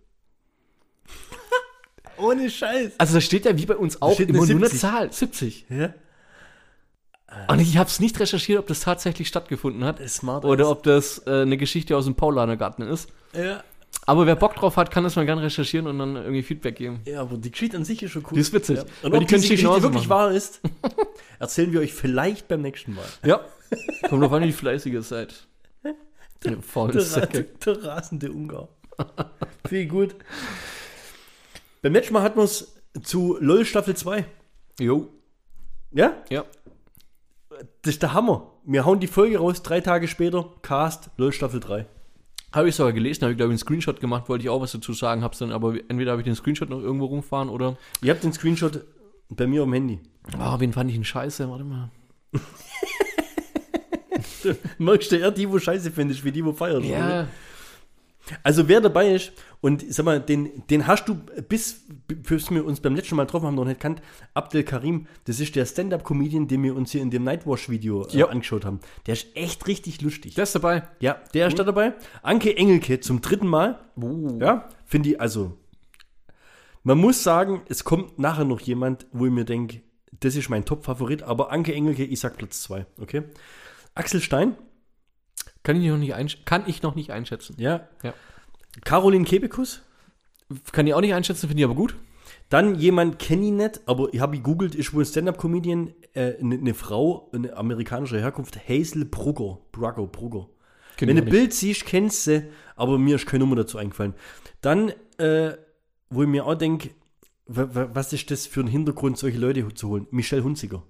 Speaker 2: Ohne Scheiß.
Speaker 1: Also da steht ja wie bei uns auch immer
Speaker 2: eine
Speaker 1: nur eine
Speaker 2: 70.
Speaker 1: Zahl, 70.
Speaker 2: Ja,
Speaker 1: Und ich habe es nicht recherchiert, ob das tatsächlich stattgefunden hat
Speaker 2: ist smart.
Speaker 1: oder ob das äh, eine Geschichte aus dem Paulanergarten ist.
Speaker 2: Ja.
Speaker 1: Aber wer Bock drauf hat, kann das mal gerne recherchieren und dann irgendwie Feedback geben.
Speaker 2: ja, aber die Geschichte an sich ist schon cool.
Speaker 1: Die ist witzig.
Speaker 2: Ja.
Speaker 1: Weil
Speaker 2: Und
Speaker 1: die
Speaker 2: ob
Speaker 1: können
Speaker 2: diese Geschichte wirklich
Speaker 1: machen.
Speaker 2: wahr ist, erzählen wir euch vielleicht beim nächsten Mal.
Speaker 1: Ja. Kommt drauf an, wie fleißig ihr seid. Faulen
Speaker 2: Der,
Speaker 1: Säcke.
Speaker 2: der rasende Ungar. Viel gut. Beim letzten Mal hatten wir es zu LOL Staffel 2.
Speaker 1: Jo.
Speaker 2: Ja?
Speaker 1: Ja.
Speaker 2: Das ist der Hammer. Wir hauen die Folge raus, drei Tage später, Cast, LOL Staffel 3.
Speaker 1: Habe ich sogar gelesen, habe ich glaube ich einen Screenshot gemacht, wollte ich auch was dazu sagen, hab's dann aber entweder habe ich den Screenshot noch irgendwo rumfahren oder.
Speaker 2: Ihr habt den Screenshot bei mir am Handy.
Speaker 1: Ah, wen fand ich denn scheiße? Warte mal.
Speaker 2: Merkst du eher die, wo scheiße findest, wie die, wo feiert. oder? Also wer dabei ist, und sag mal, den, den hast du bis, bis wir uns beim letzten Mal getroffen haben, noch nicht kannt, Abdel Karim, das ist der Stand-Up-Comedian, den wir uns hier in dem Nightwash-Video äh,
Speaker 1: Ja.
Speaker 2: angeschaut haben. Der ist echt richtig lustig.
Speaker 1: Der ist dabei.
Speaker 2: ja, der ist da dabei. Anke Engelke zum dritten Mal.
Speaker 1: Uh.
Speaker 2: Ja, finde ich, also, man muss sagen, es kommt nachher noch jemand, wo ich mir denke, das ist mein Top-Favorit, aber Anke Engelke, ich sag Platz 2, okay? Axel Stein,
Speaker 1: Kann ich noch nicht, einsch kann ich noch nicht einschätzen.
Speaker 2: ja.
Speaker 1: Ja.
Speaker 2: Caroline Kebekus,
Speaker 1: Kann ich auch nicht einschätzen, finde ich aber gut.
Speaker 2: Dann jemand kenne ich nicht, aber ich habe gegoogelt, ist wohl ein Stand-Up-Comedian, eine äh, ne- ne Frau, eine amerikanische Herkunft, Hazel Brugger. Brugger, Brugger.
Speaker 1: Kenn
Speaker 2: Wenn du ein Bild siehst, kennst du, aber mir ist keine Nummer dazu eingefallen. Dann, äh, wo ich mir auch denke, was ist das für ein Hintergrund, solche Leute zu holen? Michelle Hunziger.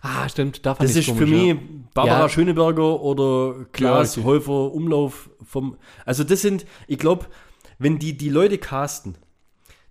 Speaker 1: Ah, stimmt. Da fand
Speaker 2: Das
Speaker 1: ich's
Speaker 2: ist für
Speaker 1: komisch,
Speaker 2: mich
Speaker 1: ja.
Speaker 2: Barbara
Speaker 1: Ja.
Speaker 2: Schöneberger oder Klaas
Speaker 1: Ja.
Speaker 2: Häufer Umlauf vom. Also das sind, ich glaube, wenn die die Leute casten,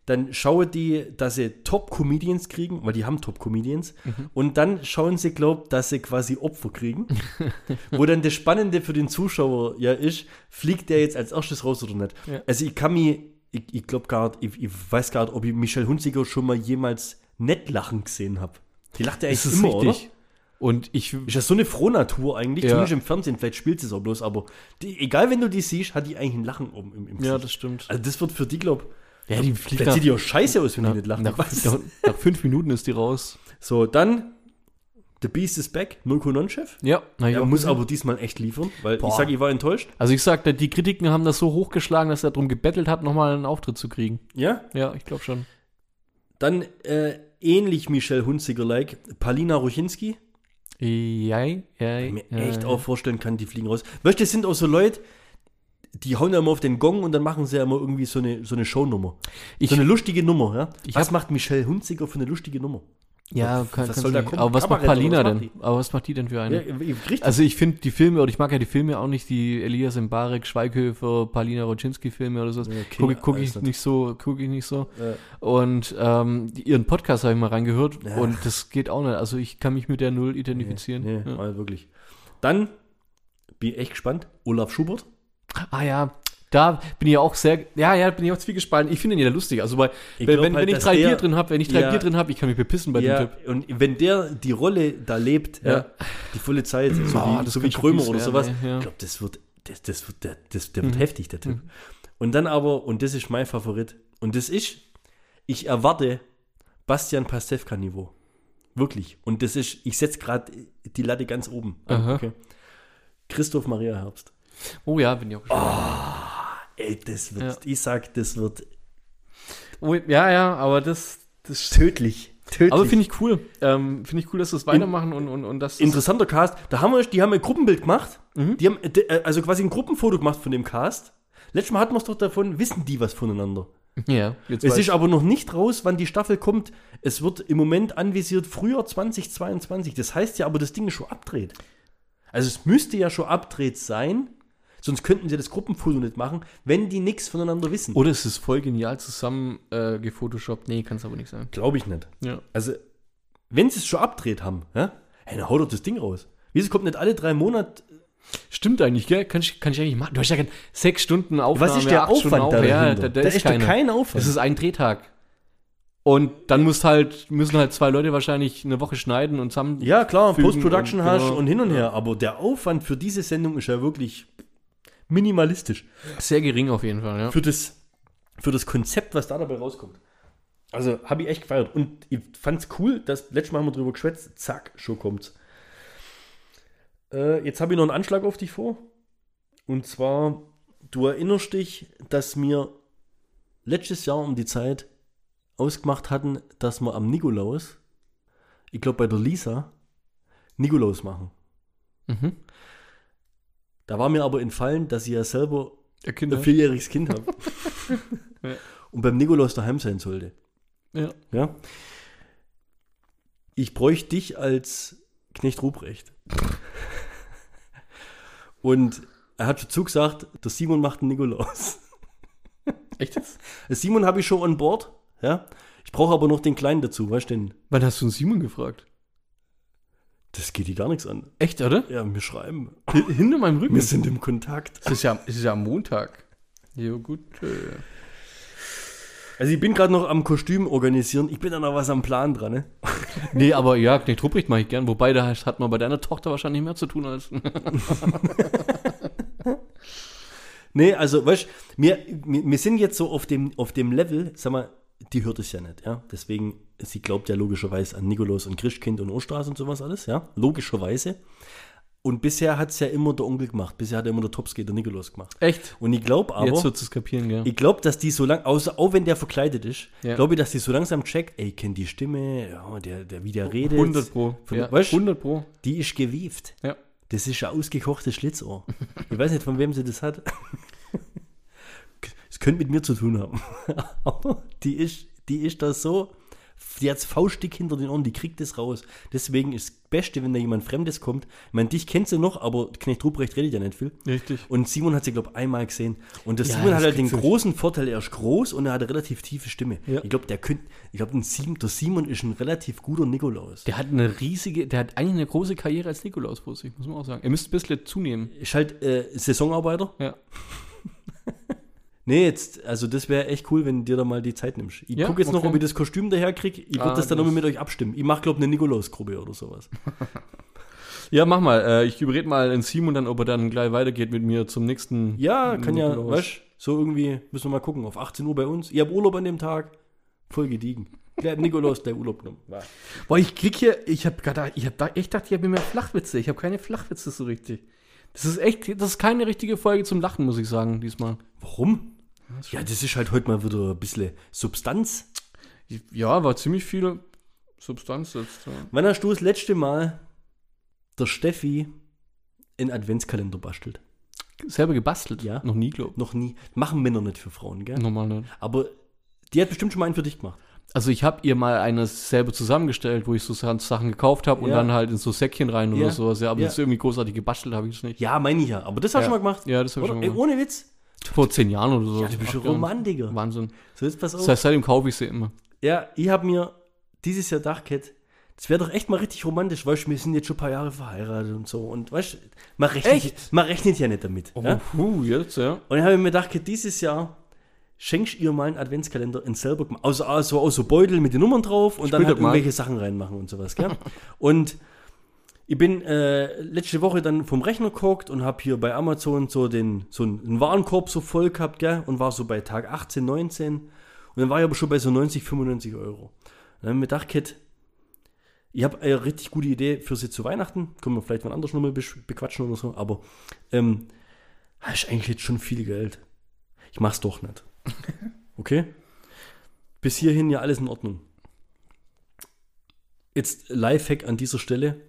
Speaker 2: dann schauen die, dass sie Top-Comedians kriegen, weil die haben Top-Comedians.
Speaker 1: Mhm.
Speaker 2: Und dann schauen sie, glaub, dass sie quasi Opfer kriegen. wo dann das Spannende für den Zuschauer ja ist, fliegt der jetzt als erstes raus oder nicht.
Speaker 1: Ja.
Speaker 2: Also ich kann mich, ich, ich glaube gar nicht, ich, ich weiß gar nicht, ob ich Michelle Hunziger schon mal jemals nicht lachen gesehen habe. Die lacht ja
Speaker 1: Ist
Speaker 2: eigentlich
Speaker 1: es
Speaker 2: immer,
Speaker 1: richtig?
Speaker 2: oder?
Speaker 1: Und ich,
Speaker 2: Ist das so eine Frohnatur eigentlich?
Speaker 1: Ja.
Speaker 2: Zumindest im Fernsehen, vielleicht spielt sie es auch bloß, aber die, egal, wenn du die siehst, hat die eigentlich ein Lachen um, im, im
Speaker 1: ja, das stimmt.
Speaker 2: Also das wird für die, glaub
Speaker 1: Ja, die fliegt
Speaker 2: vielleicht sieht die auch scheiße aus, wenn die nicht lachen.
Speaker 1: nach, nach, nach fünf Minuten ist die raus.
Speaker 2: So, dann The Beast is back, Mirko Nonchef.
Speaker 1: Ja,
Speaker 2: Er muss aber diesmal echt liefern, weil
Speaker 1: Boah.
Speaker 2: ich sage, ich war enttäuscht.
Speaker 1: Also ich sag, die Kritiken haben das so hochgeschlagen, dass er darum gebettelt hat, nochmal einen Auftritt zu kriegen.
Speaker 2: Ja,
Speaker 1: Ja, ich glaube schon.
Speaker 2: dann äh, ähnlich Michelle Hunziger-like, Palina Ruchinski.
Speaker 1: Ja, ja,
Speaker 2: Ich mir
Speaker 1: ja,
Speaker 2: echt
Speaker 1: ja.
Speaker 2: auch vorstellen kann, die fliegen raus. Weißt du, das sind auch so Leute, die hauen ja immer auf den Gong und dann machen sie ja immer irgendwie so eine, so eine Shownummer.
Speaker 1: Ich-
Speaker 2: so eine lustige Nummer, ja.
Speaker 1: Ich
Speaker 2: Was
Speaker 1: hab-
Speaker 2: macht Michelle Hunziger für eine lustige Nummer?
Speaker 1: Ja,
Speaker 2: Was
Speaker 1: kann,
Speaker 2: soll
Speaker 1: kannst
Speaker 2: da kommen?
Speaker 1: Aber was macht
Speaker 2: Kabarett oder
Speaker 1: Palina
Speaker 2: was macht
Speaker 1: denn? Aber was macht die denn für eine?
Speaker 2: Ja.
Speaker 1: Also ich finde die Filme, oder ich mag ja die Filme auch nicht, die Elias Mbarek, Schweighöfer, Palina Roczynski-Filme oder so.
Speaker 2: Ja,
Speaker 1: Gucke guck ich
Speaker 2: nicht.
Speaker 1: so, gucke ich nicht so.
Speaker 2: Ja.
Speaker 1: Und ähm, ihren Podcast habe ich mal reingehört
Speaker 2: Ja.
Speaker 1: und das geht auch nicht. Also ich kann mich mit der Null identifizieren.
Speaker 2: Nee,
Speaker 1: ja.
Speaker 2: mal wirklich. Dann bin ich echt gespannt. Olaf Schubert.
Speaker 1: Ah ja, da bin ich auch sehr, ja, ja, bin ich auch zwiegespalten. Ich finde ihn ja lustig. Also bei,
Speaker 2: Ich
Speaker 1: wenn, wenn,
Speaker 2: halt,
Speaker 1: wenn ich drei
Speaker 2: der-
Speaker 1: Bier drin habe, wenn ich drei
Speaker 2: Ja.
Speaker 1: Bier drin habe, ich kann mich bepissen bei
Speaker 2: ja,
Speaker 1: dem Typ.
Speaker 2: und wenn der die Rolle da lebt, ja. Die volle Zeit, so
Speaker 1: Ah,
Speaker 2: wie, so wie Krömer oder sowas, ich glaube, das wird, das, das wird, der, das, der wird
Speaker 1: Mhm.
Speaker 2: heftig, der Typ. Und dann aber, und das ist mein Favorit, und das ist, ich erwarte Bastian Pastewka-Niveau. Wirklich. Und das ist, ich setze gerade die Latte ganz oben. Okay. Christoph Maria Herbst.
Speaker 1: Oh ja, bin ich auch gespannt.
Speaker 2: Ey, das wird,
Speaker 1: Ja.
Speaker 2: ich sag, das wird
Speaker 1: Oh, ja, ja, aber das, das
Speaker 2: tödlich. Tödlich.
Speaker 1: Aber finde ich cool. Ähm, finde ich cool, dass sie das weitermachen und, und, und das.
Speaker 2: Interessanter Cast. Da haben wir, die haben ein Gruppenbild gemacht.
Speaker 1: Mhm.
Speaker 2: Die haben äh, also quasi ein Gruppenfoto gemacht von dem Cast. Letztes Mal hatten wir es doch davon, wissen die was voneinander.
Speaker 1: Ja, jetzt
Speaker 2: Es ist aber noch nicht raus, wann die Staffel kommt. Es wird im Moment anvisiert Frühjahr 2022. Das heißt ja aber, das Ding ist schon abdreht. Also es müsste ja schon abdreht sein, sonst könnten sie das Gruppenfoto nicht machen, wenn die nichts voneinander wissen.
Speaker 1: Oder es ist voll genial zusammen äh, gefotoshoppt. Nee, kann es aber nicht sein.
Speaker 2: Glaube ich nicht.
Speaker 1: Ja.
Speaker 2: Also, wenn sie es schon abdreht haben, ja, hey, dann hau doch das Ding raus. Wieso kommt nicht alle drei Monate?
Speaker 1: Stimmt eigentlich, gell? Kann ich, kann ich eigentlich machen. Du hast ja sechs Stunden Aufnahme,
Speaker 2: Was ist der Aufwand da
Speaker 1: Auf- Ja,
Speaker 2: dahinter?
Speaker 1: da, da,
Speaker 2: Da
Speaker 1: ist,
Speaker 2: ist doch
Speaker 1: keiner.
Speaker 2: kein Aufwand.
Speaker 1: Es ist ein Drehtag. Und dann muss halt, müssen halt zwei Leute wahrscheinlich eine Woche schneiden und zusammen.
Speaker 2: Ja, klar, Post-Production hast
Speaker 1: genau.
Speaker 2: und hin und her, aber der Aufwand für diese Sendung ist ja wirklich minimalistisch.
Speaker 1: Sehr gering auf jeden Fall, ja.
Speaker 2: Für das, für das Konzept, was da dabei rauskommt. Also, habe ich echt gefeiert. Und ich fand's cool, dass letztes Mal haben wir drüber geschwätzt, zack, schon kommt's. Äh, jetzt habe ich noch einen Anschlag auf dich vor. Und zwar, du erinnerst dich, dass wir letztes Jahr um die Zeit ausgemacht hatten, dass wir am Nikolaus, ich glaube bei der Lisa, Nikolaus machen.
Speaker 1: Mhm.
Speaker 2: Da war mir aber entfallen, dass ich ja selber ein vierjähriges Kind habe.
Speaker 1: Ja.
Speaker 2: Und beim Nikolaus daheim sein sollte.
Speaker 1: Ja.
Speaker 2: Ja. Ich bräuchte dich als Knecht Ruprecht. Und er hat schon zugesagt, der Simon macht einen Nikolaus.
Speaker 1: Echt jetzt?
Speaker 2: Simon habe ich schon an Bord. Ja. Ich brauche aber noch den Kleinen dazu, weißt du denn?
Speaker 1: Wann hast du einen Simon gefragt?
Speaker 2: Das geht dir gar nichts an.
Speaker 1: Echt, oder?
Speaker 2: Ja, wir schreiben.
Speaker 1: Hinter meinem Rücken.
Speaker 2: Wir sind im Kontakt.
Speaker 1: Es ist ja, es ist ja am Montag. Jo, gut. Äh.
Speaker 2: Also ich bin gerade noch am Kostüm organisieren. Ich bin da noch was am Plan dran, ne?
Speaker 1: Nee, aber ja, Knecht Ruprecht mache ich gern. Wobei, da hat man bei deiner Tochter wahrscheinlich mehr zu tun als.
Speaker 2: Nee, also, weißt du, wir, wir, wir sind jetzt so auf dem, auf dem Level, sag mal, die hört es ja nicht, ja. Deswegen, sie glaubt ja logischerweise an Nikolaus und Christkind und Osterhase und sowas alles, ja. Logischerweise. Und bisher hat es ja immer der Onkel gemacht. Bisher hat immer der Topski der Nikolaus gemacht.
Speaker 1: Echt?
Speaker 2: Und ich glaube aber,
Speaker 1: Jetzt wird es kapieren, gell?
Speaker 2: ich glaube, dass die so lang, außer, auch wenn der verkleidet ist,
Speaker 1: Ja.
Speaker 2: glaube ich, dass die so langsam checkt, ey, kennt die Stimme, ja, der, der wie der redet.
Speaker 1: 100 Pro.
Speaker 2: Von,
Speaker 1: Ja,
Speaker 2: weißt,
Speaker 1: 100 Pro.
Speaker 2: die ist gewieft.
Speaker 1: Ja.
Speaker 2: Das ist ein ausgekochtes Schlitzohr. Ich weiß nicht, von wem sie das hat. Könnte mit mir zu tun haben. Aber die ist, die ist da so, die hat faustdick hinter den Ohren, die kriegt das raus. Deswegen ist das Beste, wenn da jemand Fremdes kommt. Ich meine, dich kennt sie noch, aber Knecht Ruprecht redet ja nicht viel.
Speaker 1: Richtig.
Speaker 2: Und Simon hat sie, glaube ich, einmal gesehen. Und der
Speaker 1: Ja,
Speaker 2: Simon hat halt den
Speaker 1: du-
Speaker 2: großen Vorteil, er ist groß und er hat eine relativ tiefe Stimme.
Speaker 1: Ja.
Speaker 2: Ich glaube, der könnte, ich glaube, der Simon ist ein relativ guter Nikolaus.
Speaker 1: Der hat eine riesige, der hat eigentlich eine große Karriere als Nikolaus vor sich, muss man auch sagen. Er müsste ein bisschen zunehmen.
Speaker 2: Ist halt äh, Saisonarbeiter.
Speaker 1: Ja.
Speaker 2: Nee, jetzt, also das wäre echt cool, wenn dir da mal die Zeit nimmst. Ich
Speaker 1: Ja,
Speaker 2: gucke jetzt noch,
Speaker 1: okay.
Speaker 2: ob ich das Kostüm daher kriege. Ich würde
Speaker 1: Ah,
Speaker 2: das dann nochmal mit euch abstimmen. Ich mache, glaube ich, eine Nikolaus-Gruppe oder sowas.
Speaker 1: Ja, mach mal. Äh, ich überrede mal den Simon dann, ob er dann gleich weitergeht mit mir zum nächsten.
Speaker 2: Ja, kann ja,
Speaker 1: Nikolaus.
Speaker 2: weißt so irgendwie, müssen wir mal gucken, auf 18 Uhr bei uns. Ich habe Urlaub an dem Tag. Voll gediegen. Der hat Nikolaus der Urlaub genommen.
Speaker 1: Boah, ich klick hier, ich habe gerade, ich habe da echt gedacht, ich habe mehr Flachwitze. Ich habe keine Flachwitze so richtig. Das ist echt, das ist keine richtige Folge zum Lachen, muss ich sagen, diesmal.
Speaker 2: Warum? Ja, das ist halt heute mal wieder ein bisschen Substanz.
Speaker 1: Ja, war ziemlich viel Substanz jetzt. Ja.
Speaker 2: Wann hast du das letzte Mal der Steffi einen Adventskalender bastelt?
Speaker 1: Selber gebastelt?
Speaker 2: Ja.
Speaker 1: Noch nie, glaub
Speaker 2: Noch nie. Machen Männer nicht für Frauen, gell?
Speaker 1: Normal nicht.
Speaker 2: Aber die hat bestimmt schon mal einen für dich gemacht.
Speaker 1: Also ich habe ihr mal eine selber zusammengestellt, wo ich so Sachen gekauft habe und
Speaker 2: Ja.
Speaker 1: dann halt in so Säckchen rein
Speaker 2: Ja.
Speaker 1: oder sowas. Ja, aber
Speaker 2: Ja.
Speaker 1: das ist irgendwie großartig gebastelt habe ich es nicht.
Speaker 2: Ja, meine ich ja. Aber das hast du
Speaker 1: Ja.
Speaker 2: schon mal gemacht.
Speaker 1: Ja, das habe ich schon
Speaker 2: Ey,
Speaker 1: gemacht.
Speaker 2: ohne Witz.
Speaker 1: Vor zehn Jahren oder so.
Speaker 2: Ja, du bist ein. Romantiker.
Speaker 1: Wahnsinn.
Speaker 2: So, jetzt pass auf.
Speaker 1: Das heißt, seitdem kaufe ich sie immer.
Speaker 2: Ja, ich habe mir dieses Jahr gedacht, das wäre doch echt mal richtig romantisch, weißt du, wir sind jetzt schon ein paar Jahre verheiratet und so. Und weißt du, man rechnet,
Speaker 1: Echt?
Speaker 2: man rechnet ja nicht damit.
Speaker 1: Oh,
Speaker 2: Ja?
Speaker 1: puh, jetzt, ja.
Speaker 2: Und dann habe ich mir gedacht, dieses Jahr schenkst ihr mal einen Adventskalender in selber gemacht. Also, also aus so Beutel mit den Nummern drauf und dann
Speaker 1: Spielt
Speaker 2: halt irgendwelche Sachen reinmachen und sowas, gell? und ich bin äh, letzte Woche dann vom Rechner geguckt und habe hier bei Amazon so den so einen Warenkorb so voll gehabt, gell? Und war so bei Tag 18, 19. Und dann war ich aber schon bei so 90, 95 Euro. Und dann habe ich mir gedacht, Kit, ich habe eine richtig gute Idee für sie zu Weihnachten. Können wir vielleicht mal anders nochmal bequatschen oder so. Aber ähm, das ist eigentlich jetzt schon viel Geld. Ich mach's doch nicht. Okay? Bis hierhin ja alles in Ordnung. Jetzt Lifehack an dieser Stelle.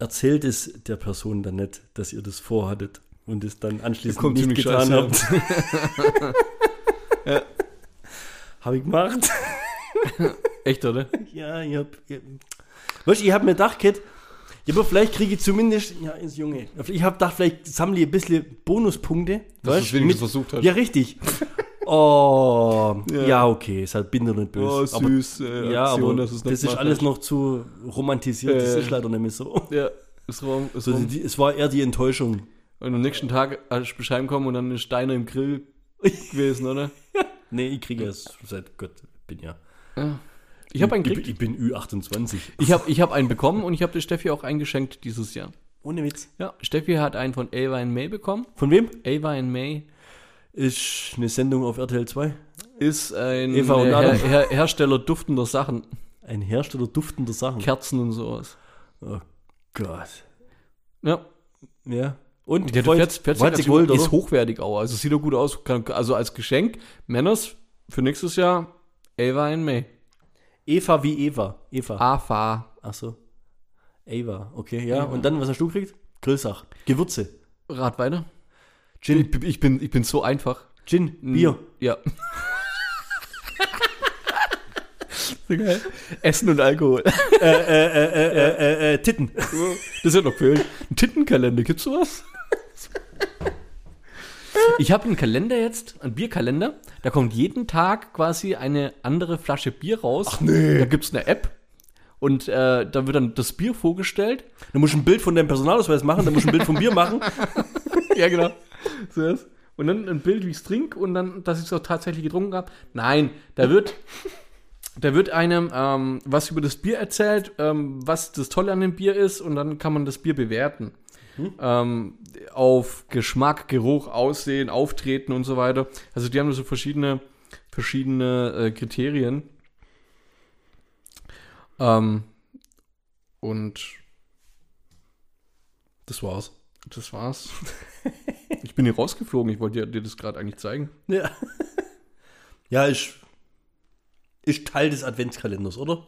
Speaker 2: Erzählt es der Person dann nicht, dass ihr das vorhattet. und es dann anschließend
Speaker 1: Kommt
Speaker 2: nicht getan habt. Habe ich gemacht.
Speaker 1: Echt, oder?
Speaker 2: Ja, ich hab. Ich, weißt ich hab mir gedacht, Kid, ja, aber vielleicht kriege ich zumindest, ja, ist Junge, ich hab gedacht, vielleicht sammle ich ein bisschen Bonuspunkte.
Speaker 1: Dass
Speaker 2: du,
Speaker 1: wenigstens
Speaker 2: mit-
Speaker 1: versucht hast.
Speaker 2: Ja, richtig. Oh,
Speaker 1: Ja.
Speaker 2: ja, okay, ist halt bin doch nicht böse.
Speaker 1: Oh, süß,
Speaker 2: aber,
Speaker 1: äh,
Speaker 2: ja,
Speaker 1: Aktion,
Speaker 2: aber das,
Speaker 1: nicht
Speaker 2: ist alles
Speaker 1: hast.
Speaker 2: noch zu romantisiert, das ist leider nicht mehr so.
Speaker 1: Ja, ist rum. Ist
Speaker 2: so
Speaker 1: rum.
Speaker 2: die, es war eher die Enttäuschung.
Speaker 1: Und am nächsten Tag hast du Bescheid bekommen und dann ist Steiner im Grill gewesen, oder?
Speaker 2: Nee, ich kriege es seit Gott, bin ja.
Speaker 1: Ja. Ich habe einen
Speaker 2: ich,
Speaker 1: gekriegt.
Speaker 2: ich bin Ü28.
Speaker 1: Ich habe ich hab einen bekommen und ich habe der Steffi auch eingeschenkt dieses Jahr.
Speaker 2: Ohne Witz.
Speaker 1: Ja, Steffi hat einen von Ava May bekommen.
Speaker 2: Von wem?
Speaker 1: Ava in May
Speaker 2: Ist eine Sendung auf RTL 2.
Speaker 1: ist ein
Speaker 2: Eva
Speaker 1: äh. Her Her Hersteller duftender Sachen,
Speaker 2: Ein Hersteller duftender Sachen.
Speaker 1: Kerzen und sowas.
Speaker 2: Oh Gott.
Speaker 1: Ja,
Speaker 2: Ja. Und
Speaker 1: fährt
Speaker 2: freut
Speaker 1: sich
Speaker 2: sich wohl,
Speaker 1: ist hochwertig auch. Also sieht auch gut aus. Also als Geschenk, Männers für nächstes Jahr Ava in May.
Speaker 2: Eva wie Eva. Eva.
Speaker 1: AFA.
Speaker 2: Ach so. Eva, okay, ja.
Speaker 1: Eva.
Speaker 2: Und dann, was hast du gekriegt? Grillsach. Gewürze.
Speaker 1: Rat weiter.
Speaker 2: Gin.
Speaker 1: Ich, ich, bin, ich bin so einfach.
Speaker 2: Gin. Bier.
Speaker 1: Ja. so geil. Essen und Alkohol.
Speaker 2: äh, äh, äh, äh, äh, äh, Titten.
Speaker 1: Das wird noch fehlen. Ein Tittenkalender, gibt's sowas? Ich habe einen Kalender jetzt, einen Bierkalender. Da kommt jeden Tag quasi eine andere Flasche Bier raus. Ach nee. Da gibt's eine App. Und äh, da wird dann das Bier vorgestellt.
Speaker 2: Du musst ein Bild von deinem Personalausweis machen, dann musst du ein Bild vom Bier machen.
Speaker 1: ja, genau. So ist. Und dann ein Bild, wie ich es trinke und dann, dass ich es auch tatsächlich getrunken habe. Nein, da wird, da wird einem ähm, was über das Bier erzählt, ähm, was das Tolle an dem Bier ist und dann kann man das Bier bewerten. Ähm, auf Geschmack, Geruch, Aussehen, Auftreten und so weiter. Also die haben so verschiedene, verschiedene äh, Kriterien. Ähm, und
Speaker 2: Das war's.
Speaker 1: das war's. ich bin hier rausgeflogen. Ich wollte dir, dir das gerade eigentlich zeigen.
Speaker 2: Ja. Ja, ist, ist Teil des Adventskalenders, oder?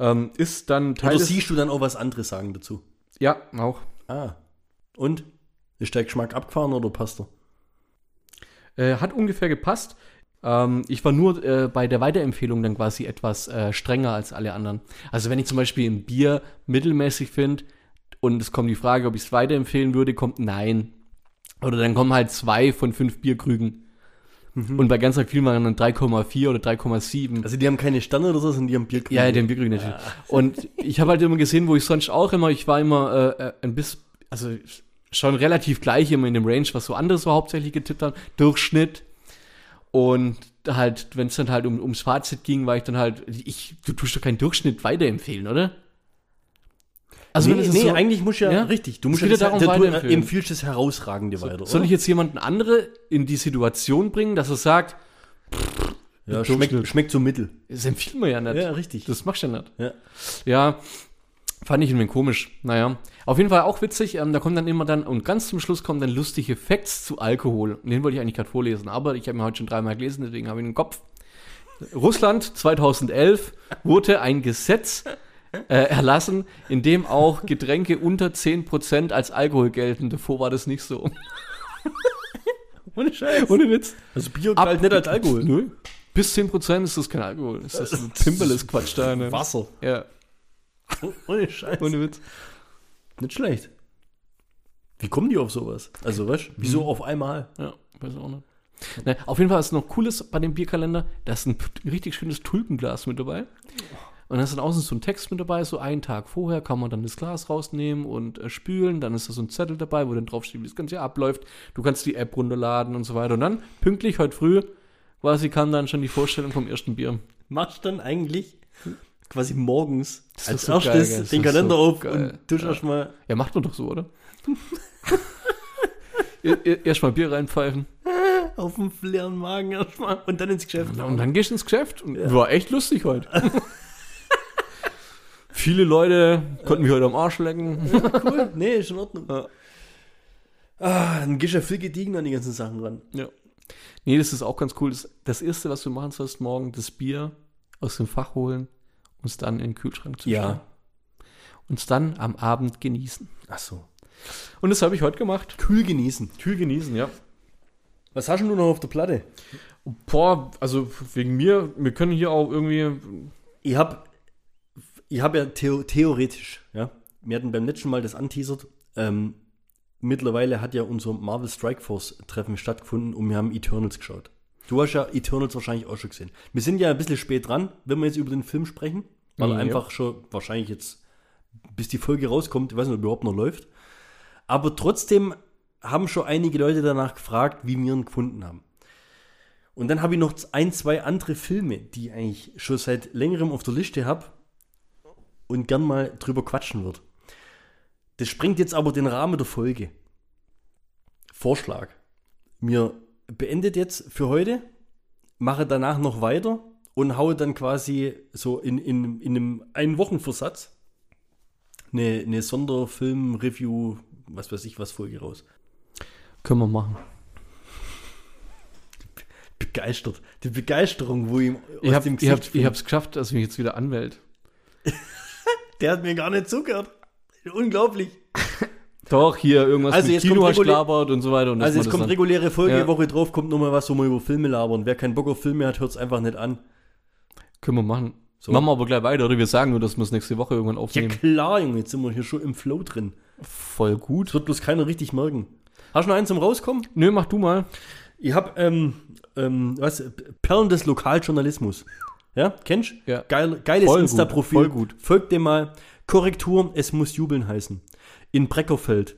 Speaker 1: Ähm, ist dann Teil
Speaker 2: Oder
Speaker 1: des,
Speaker 2: siehst du dann auch was anderes sagen dazu?
Speaker 1: Ja, auch.
Speaker 2: Ah. Und? Ist der Geschmack abgefahren oder passt er?
Speaker 1: Äh, hat ungefähr gepasst. Ähm, ich war nur äh, bei der Weiterempfehlung dann quasi etwas äh, strenger als alle anderen. Also wenn ich zum Beispiel ein Bier mittelmäßig finde und es kommt die Frage, ob ich es weiterempfehlen würde, kommt nein. Oder dann kommen halt zwei von fünf Bierkrügen. Und bei ganz viel waren dann 3,4 oder 3,7.
Speaker 2: Also die haben keine Sterne oder so, sondern die haben Bier
Speaker 1: Ja, den Bierkrügen natürlich. Und ich habe halt immer gesehen, wo ich sonst auch immer, ich war immer äh, äh, ein bisschen, also schon relativ gleich immer in dem Range, was so andere so hauptsächlich getippt haben, Durchschnitt. Und halt, wenn es dann halt um, ums Fazit ging, war ich dann halt, ich, du tust doch keinen Durchschnitt weiterempfehlen, oder?
Speaker 2: Also nee, nee
Speaker 1: so-
Speaker 2: eigentlich musst du ja,
Speaker 1: Ja?
Speaker 2: richtig. Du musst ja das,
Speaker 1: darum,
Speaker 2: du
Speaker 1: weiterempfehlen.
Speaker 2: empfiehlst das Herausragende weiter,
Speaker 1: Soll
Speaker 2: oder?
Speaker 1: ich jetzt jemanden andere in die Situation bringen, dass er sagt,
Speaker 2: ja, schmeckt, schmeckt so mittel.
Speaker 1: das empfiehlt man ja nicht.
Speaker 2: Ja, richtig.
Speaker 1: Das machst du ja nicht.
Speaker 2: Ja.
Speaker 1: Ja, fand ich irgendwie komisch. Naja, auf jeden Fall auch witzig. Ähm, da kommen dann immer dann, und ganz zum Schluss kommen dann lustige Facts zu Alkohol. Und den wollte ich eigentlich gerade vorlesen, aber ich habe ihn heute schon dreimal gelesen, deswegen habe ich ihn im Kopf. Russland 2011 wurde ein Gesetz äh, erlassen, in dem auch Getränke unter 10% als Alkohol gelten. Davor war das nicht so.
Speaker 2: Ohne Scheiß.
Speaker 1: Ohne Witz.
Speaker 2: Also Bier galt nicht als Alkohol.
Speaker 1: Nö. Bis 10% ist das kein Alkohol. Ist das ein Pimpeles Quatsch da? Ne?
Speaker 2: Wasser.
Speaker 1: Ja,
Speaker 2: Ohne Scheiß.
Speaker 1: ohne Witz.
Speaker 2: Nicht schlecht. Wie kommen die auf sowas? Also, weißt du, wieso auf einmal?
Speaker 1: Ja, weiß auch nicht. Ne, auf jeden Fall ist noch Cooles bei dem Bierkalender, da ist ein, ein richtig schönes Tulpenglas mit dabei. Und da ist dann außen so ein Text mit dabei, so einen Tag vorher kann man dann das Glas rausnehmen und äh, spülen. Dann ist da so ein Zettel dabei, wo dann draufsteht, wie das ganze abläuft. Du kannst die App runterladen und so weiter. Und dann, pünktlich heute früh, quasi kam dann schon die Vorstellung vom ersten Bier.
Speaker 2: Machst dann eigentlich quasi morgens als
Speaker 1: so geil,
Speaker 2: erstes?
Speaker 1: Das
Speaker 2: den Kalender
Speaker 1: so
Speaker 2: auf
Speaker 1: geil.
Speaker 2: und tust
Speaker 1: Ja.
Speaker 2: erstmal
Speaker 1: Ja, macht man doch so, oder? Erstmal Bier reinpfeifen.
Speaker 2: auf dem leeren Magen erstmal und dann ins Geschäft.
Speaker 1: Und dann gehst du ins Geschäft. Und War echt lustig heute. Viele Leute konnten mich heute am Arsch lecken.
Speaker 2: cool. Nee, ist in Ordnung.
Speaker 1: Ja.
Speaker 2: Ah, dann gehst du ja viel gediegen an die ganzen Sachen ran.
Speaker 1: Ja. Nee, das ist auch ganz cool. Das, das Erste, was du machen sollst morgen, das Bier aus dem Fach holen und es dann in den Kühlschrank zu stellen. Und es dann am Abend genießen.
Speaker 2: Ach so.
Speaker 1: Und das habe ich heute gemacht.
Speaker 2: Kühl genießen.
Speaker 1: Kühl genießen, ja.
Speaker 2: Was hast du noch auf der Platte?
Speaker 1: Boah, also wegen mir, wir können hier auch irgendwie.
Speaker 2: Ich habe ich hab ja theo theoretisch, ja, wir hatten beim letzten Mal das anteasert, ähm, mittlerweile hat ja unser Marvel Strike Force Treffen stattgefunden und wir haben Eternals geschaut. Du hast ja Eternals wahrscheinlich auch schon gesehen. Wir sind ja ein bisschen spät dran, wenn wir jetzt über den Film sprechen, weil er
Speaker 1: Ja.
Speaker 2: einfach schon wahrscheinlich jetzt, bis die Folge rauskommt, ich weiß nicht, ob er überhaupt noch läuft. Aber trotzdem haben schon einige Leute danach gefragt, wie wir ihn gefunden haben. Und dann habe ich noch ein, zwei andere Filme, die ich eigentlich schon seit längerem auf der Liste habe und gern mal drüber quatschen wird. Das sprengt jetzt aber den Rahmen der Folge. Vorschlag. Mir beendet jetzt für heute, mache danach noch weiter und haue dann quasi so in, in, in einem einen Wochenversatz eine, eine Sonderfilm-Review, was weiß ich was, Folge raus.
Speaker 1: Können wir machen.
Speaker 2: Begeistert. Die Begeisterung, wo ihm aus
Speaker 1: Ich habe
Speaker 2: dem
Speaker 1: ich hab,
Speaker 2: Gesicht
Speaker 1: ich hab's geschafft, dass mich jetzt wieder anwählt.
Speaker 2: Der hat mir gar nicht zugehört. Unglaublich.
Speaker 1: Doch, hier irgendwas
Speaker 2: Also
Speaker 1: mit
Speaker 2: jetzt
Speaker 1: Kino gelabert und so weiter. Und
Speaker 2: Also jetzt
Speaker 1: das
Speaker 2: kommt reguläre Folge,
Speaker 1: Ja.
Speaker 2: Woche drauf kommt nochmal was, wo wir über Filme labern. Wer keinen Bock auf Filme hat, hört es einfach nicht an.
Speaker 1: Können wir machen.
Speaker 2: So.
Speaker 1: Machen wir aber gleich weiter, oder? Wir sagen nur, dass wir es nächste Woche irgendwann
Speaker 2: Ja
Speaker 1: aufnehmen.
Speaker 2: klar, Junge, jetzt sind wir hier schon im Flow drin.
Speaker 1: Voll gut.
Speaker 2: Das wird bloß keiner richtig merken. Hast du noch einen zum Rauskommen?
Speaker 1: Nö, mach du mal.
Speaker 2: Ich hab, ähm, ähm, was, Perlen des Lokaljournalismus. Ja, kennst du?
Speaker 1: Ja.
Speaker 2: Geil, geiles Insta-Profil.
Speaker 1: voll gut.
Speaker 2: Folgt dem mal. Korrektur, es muss jubeln heißen. In Breckerfeld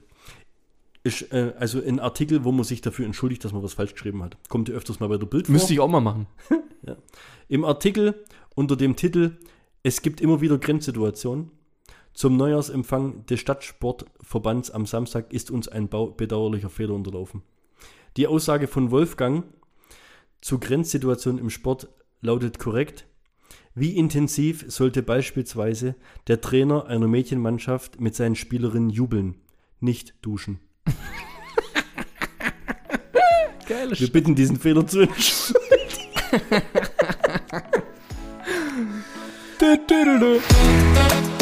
Speaker 2: ist äh, also ein Artikel, wo man sich dafür entschuldigt, dass man was falsch geschrieben hat. Kommt ja öfters mal bei der Bild vor.
Speaker 1: Müsste ich auch mal machen.
Speaker 2: Im Artikel unter dem Titel Es gibt immer wieder Grenzsituationen. Zum Neujahrsempfang des Stadtsportverbands am Samstag ist uns ein bedauerlicher Fehler unterlaufen. Die Aussage von Wolfgang zu Grenzsituationen im Sport lautet korrekt. Wie intensiv sollte beispielsweise der Trainer einer Mädchenmannschaft mit seinen Spielerinnen jubeln, nicht duschen?
Speaker 1: Geil.
Speaker 2: Wir bitten diesen Fehler zu entschuldigen.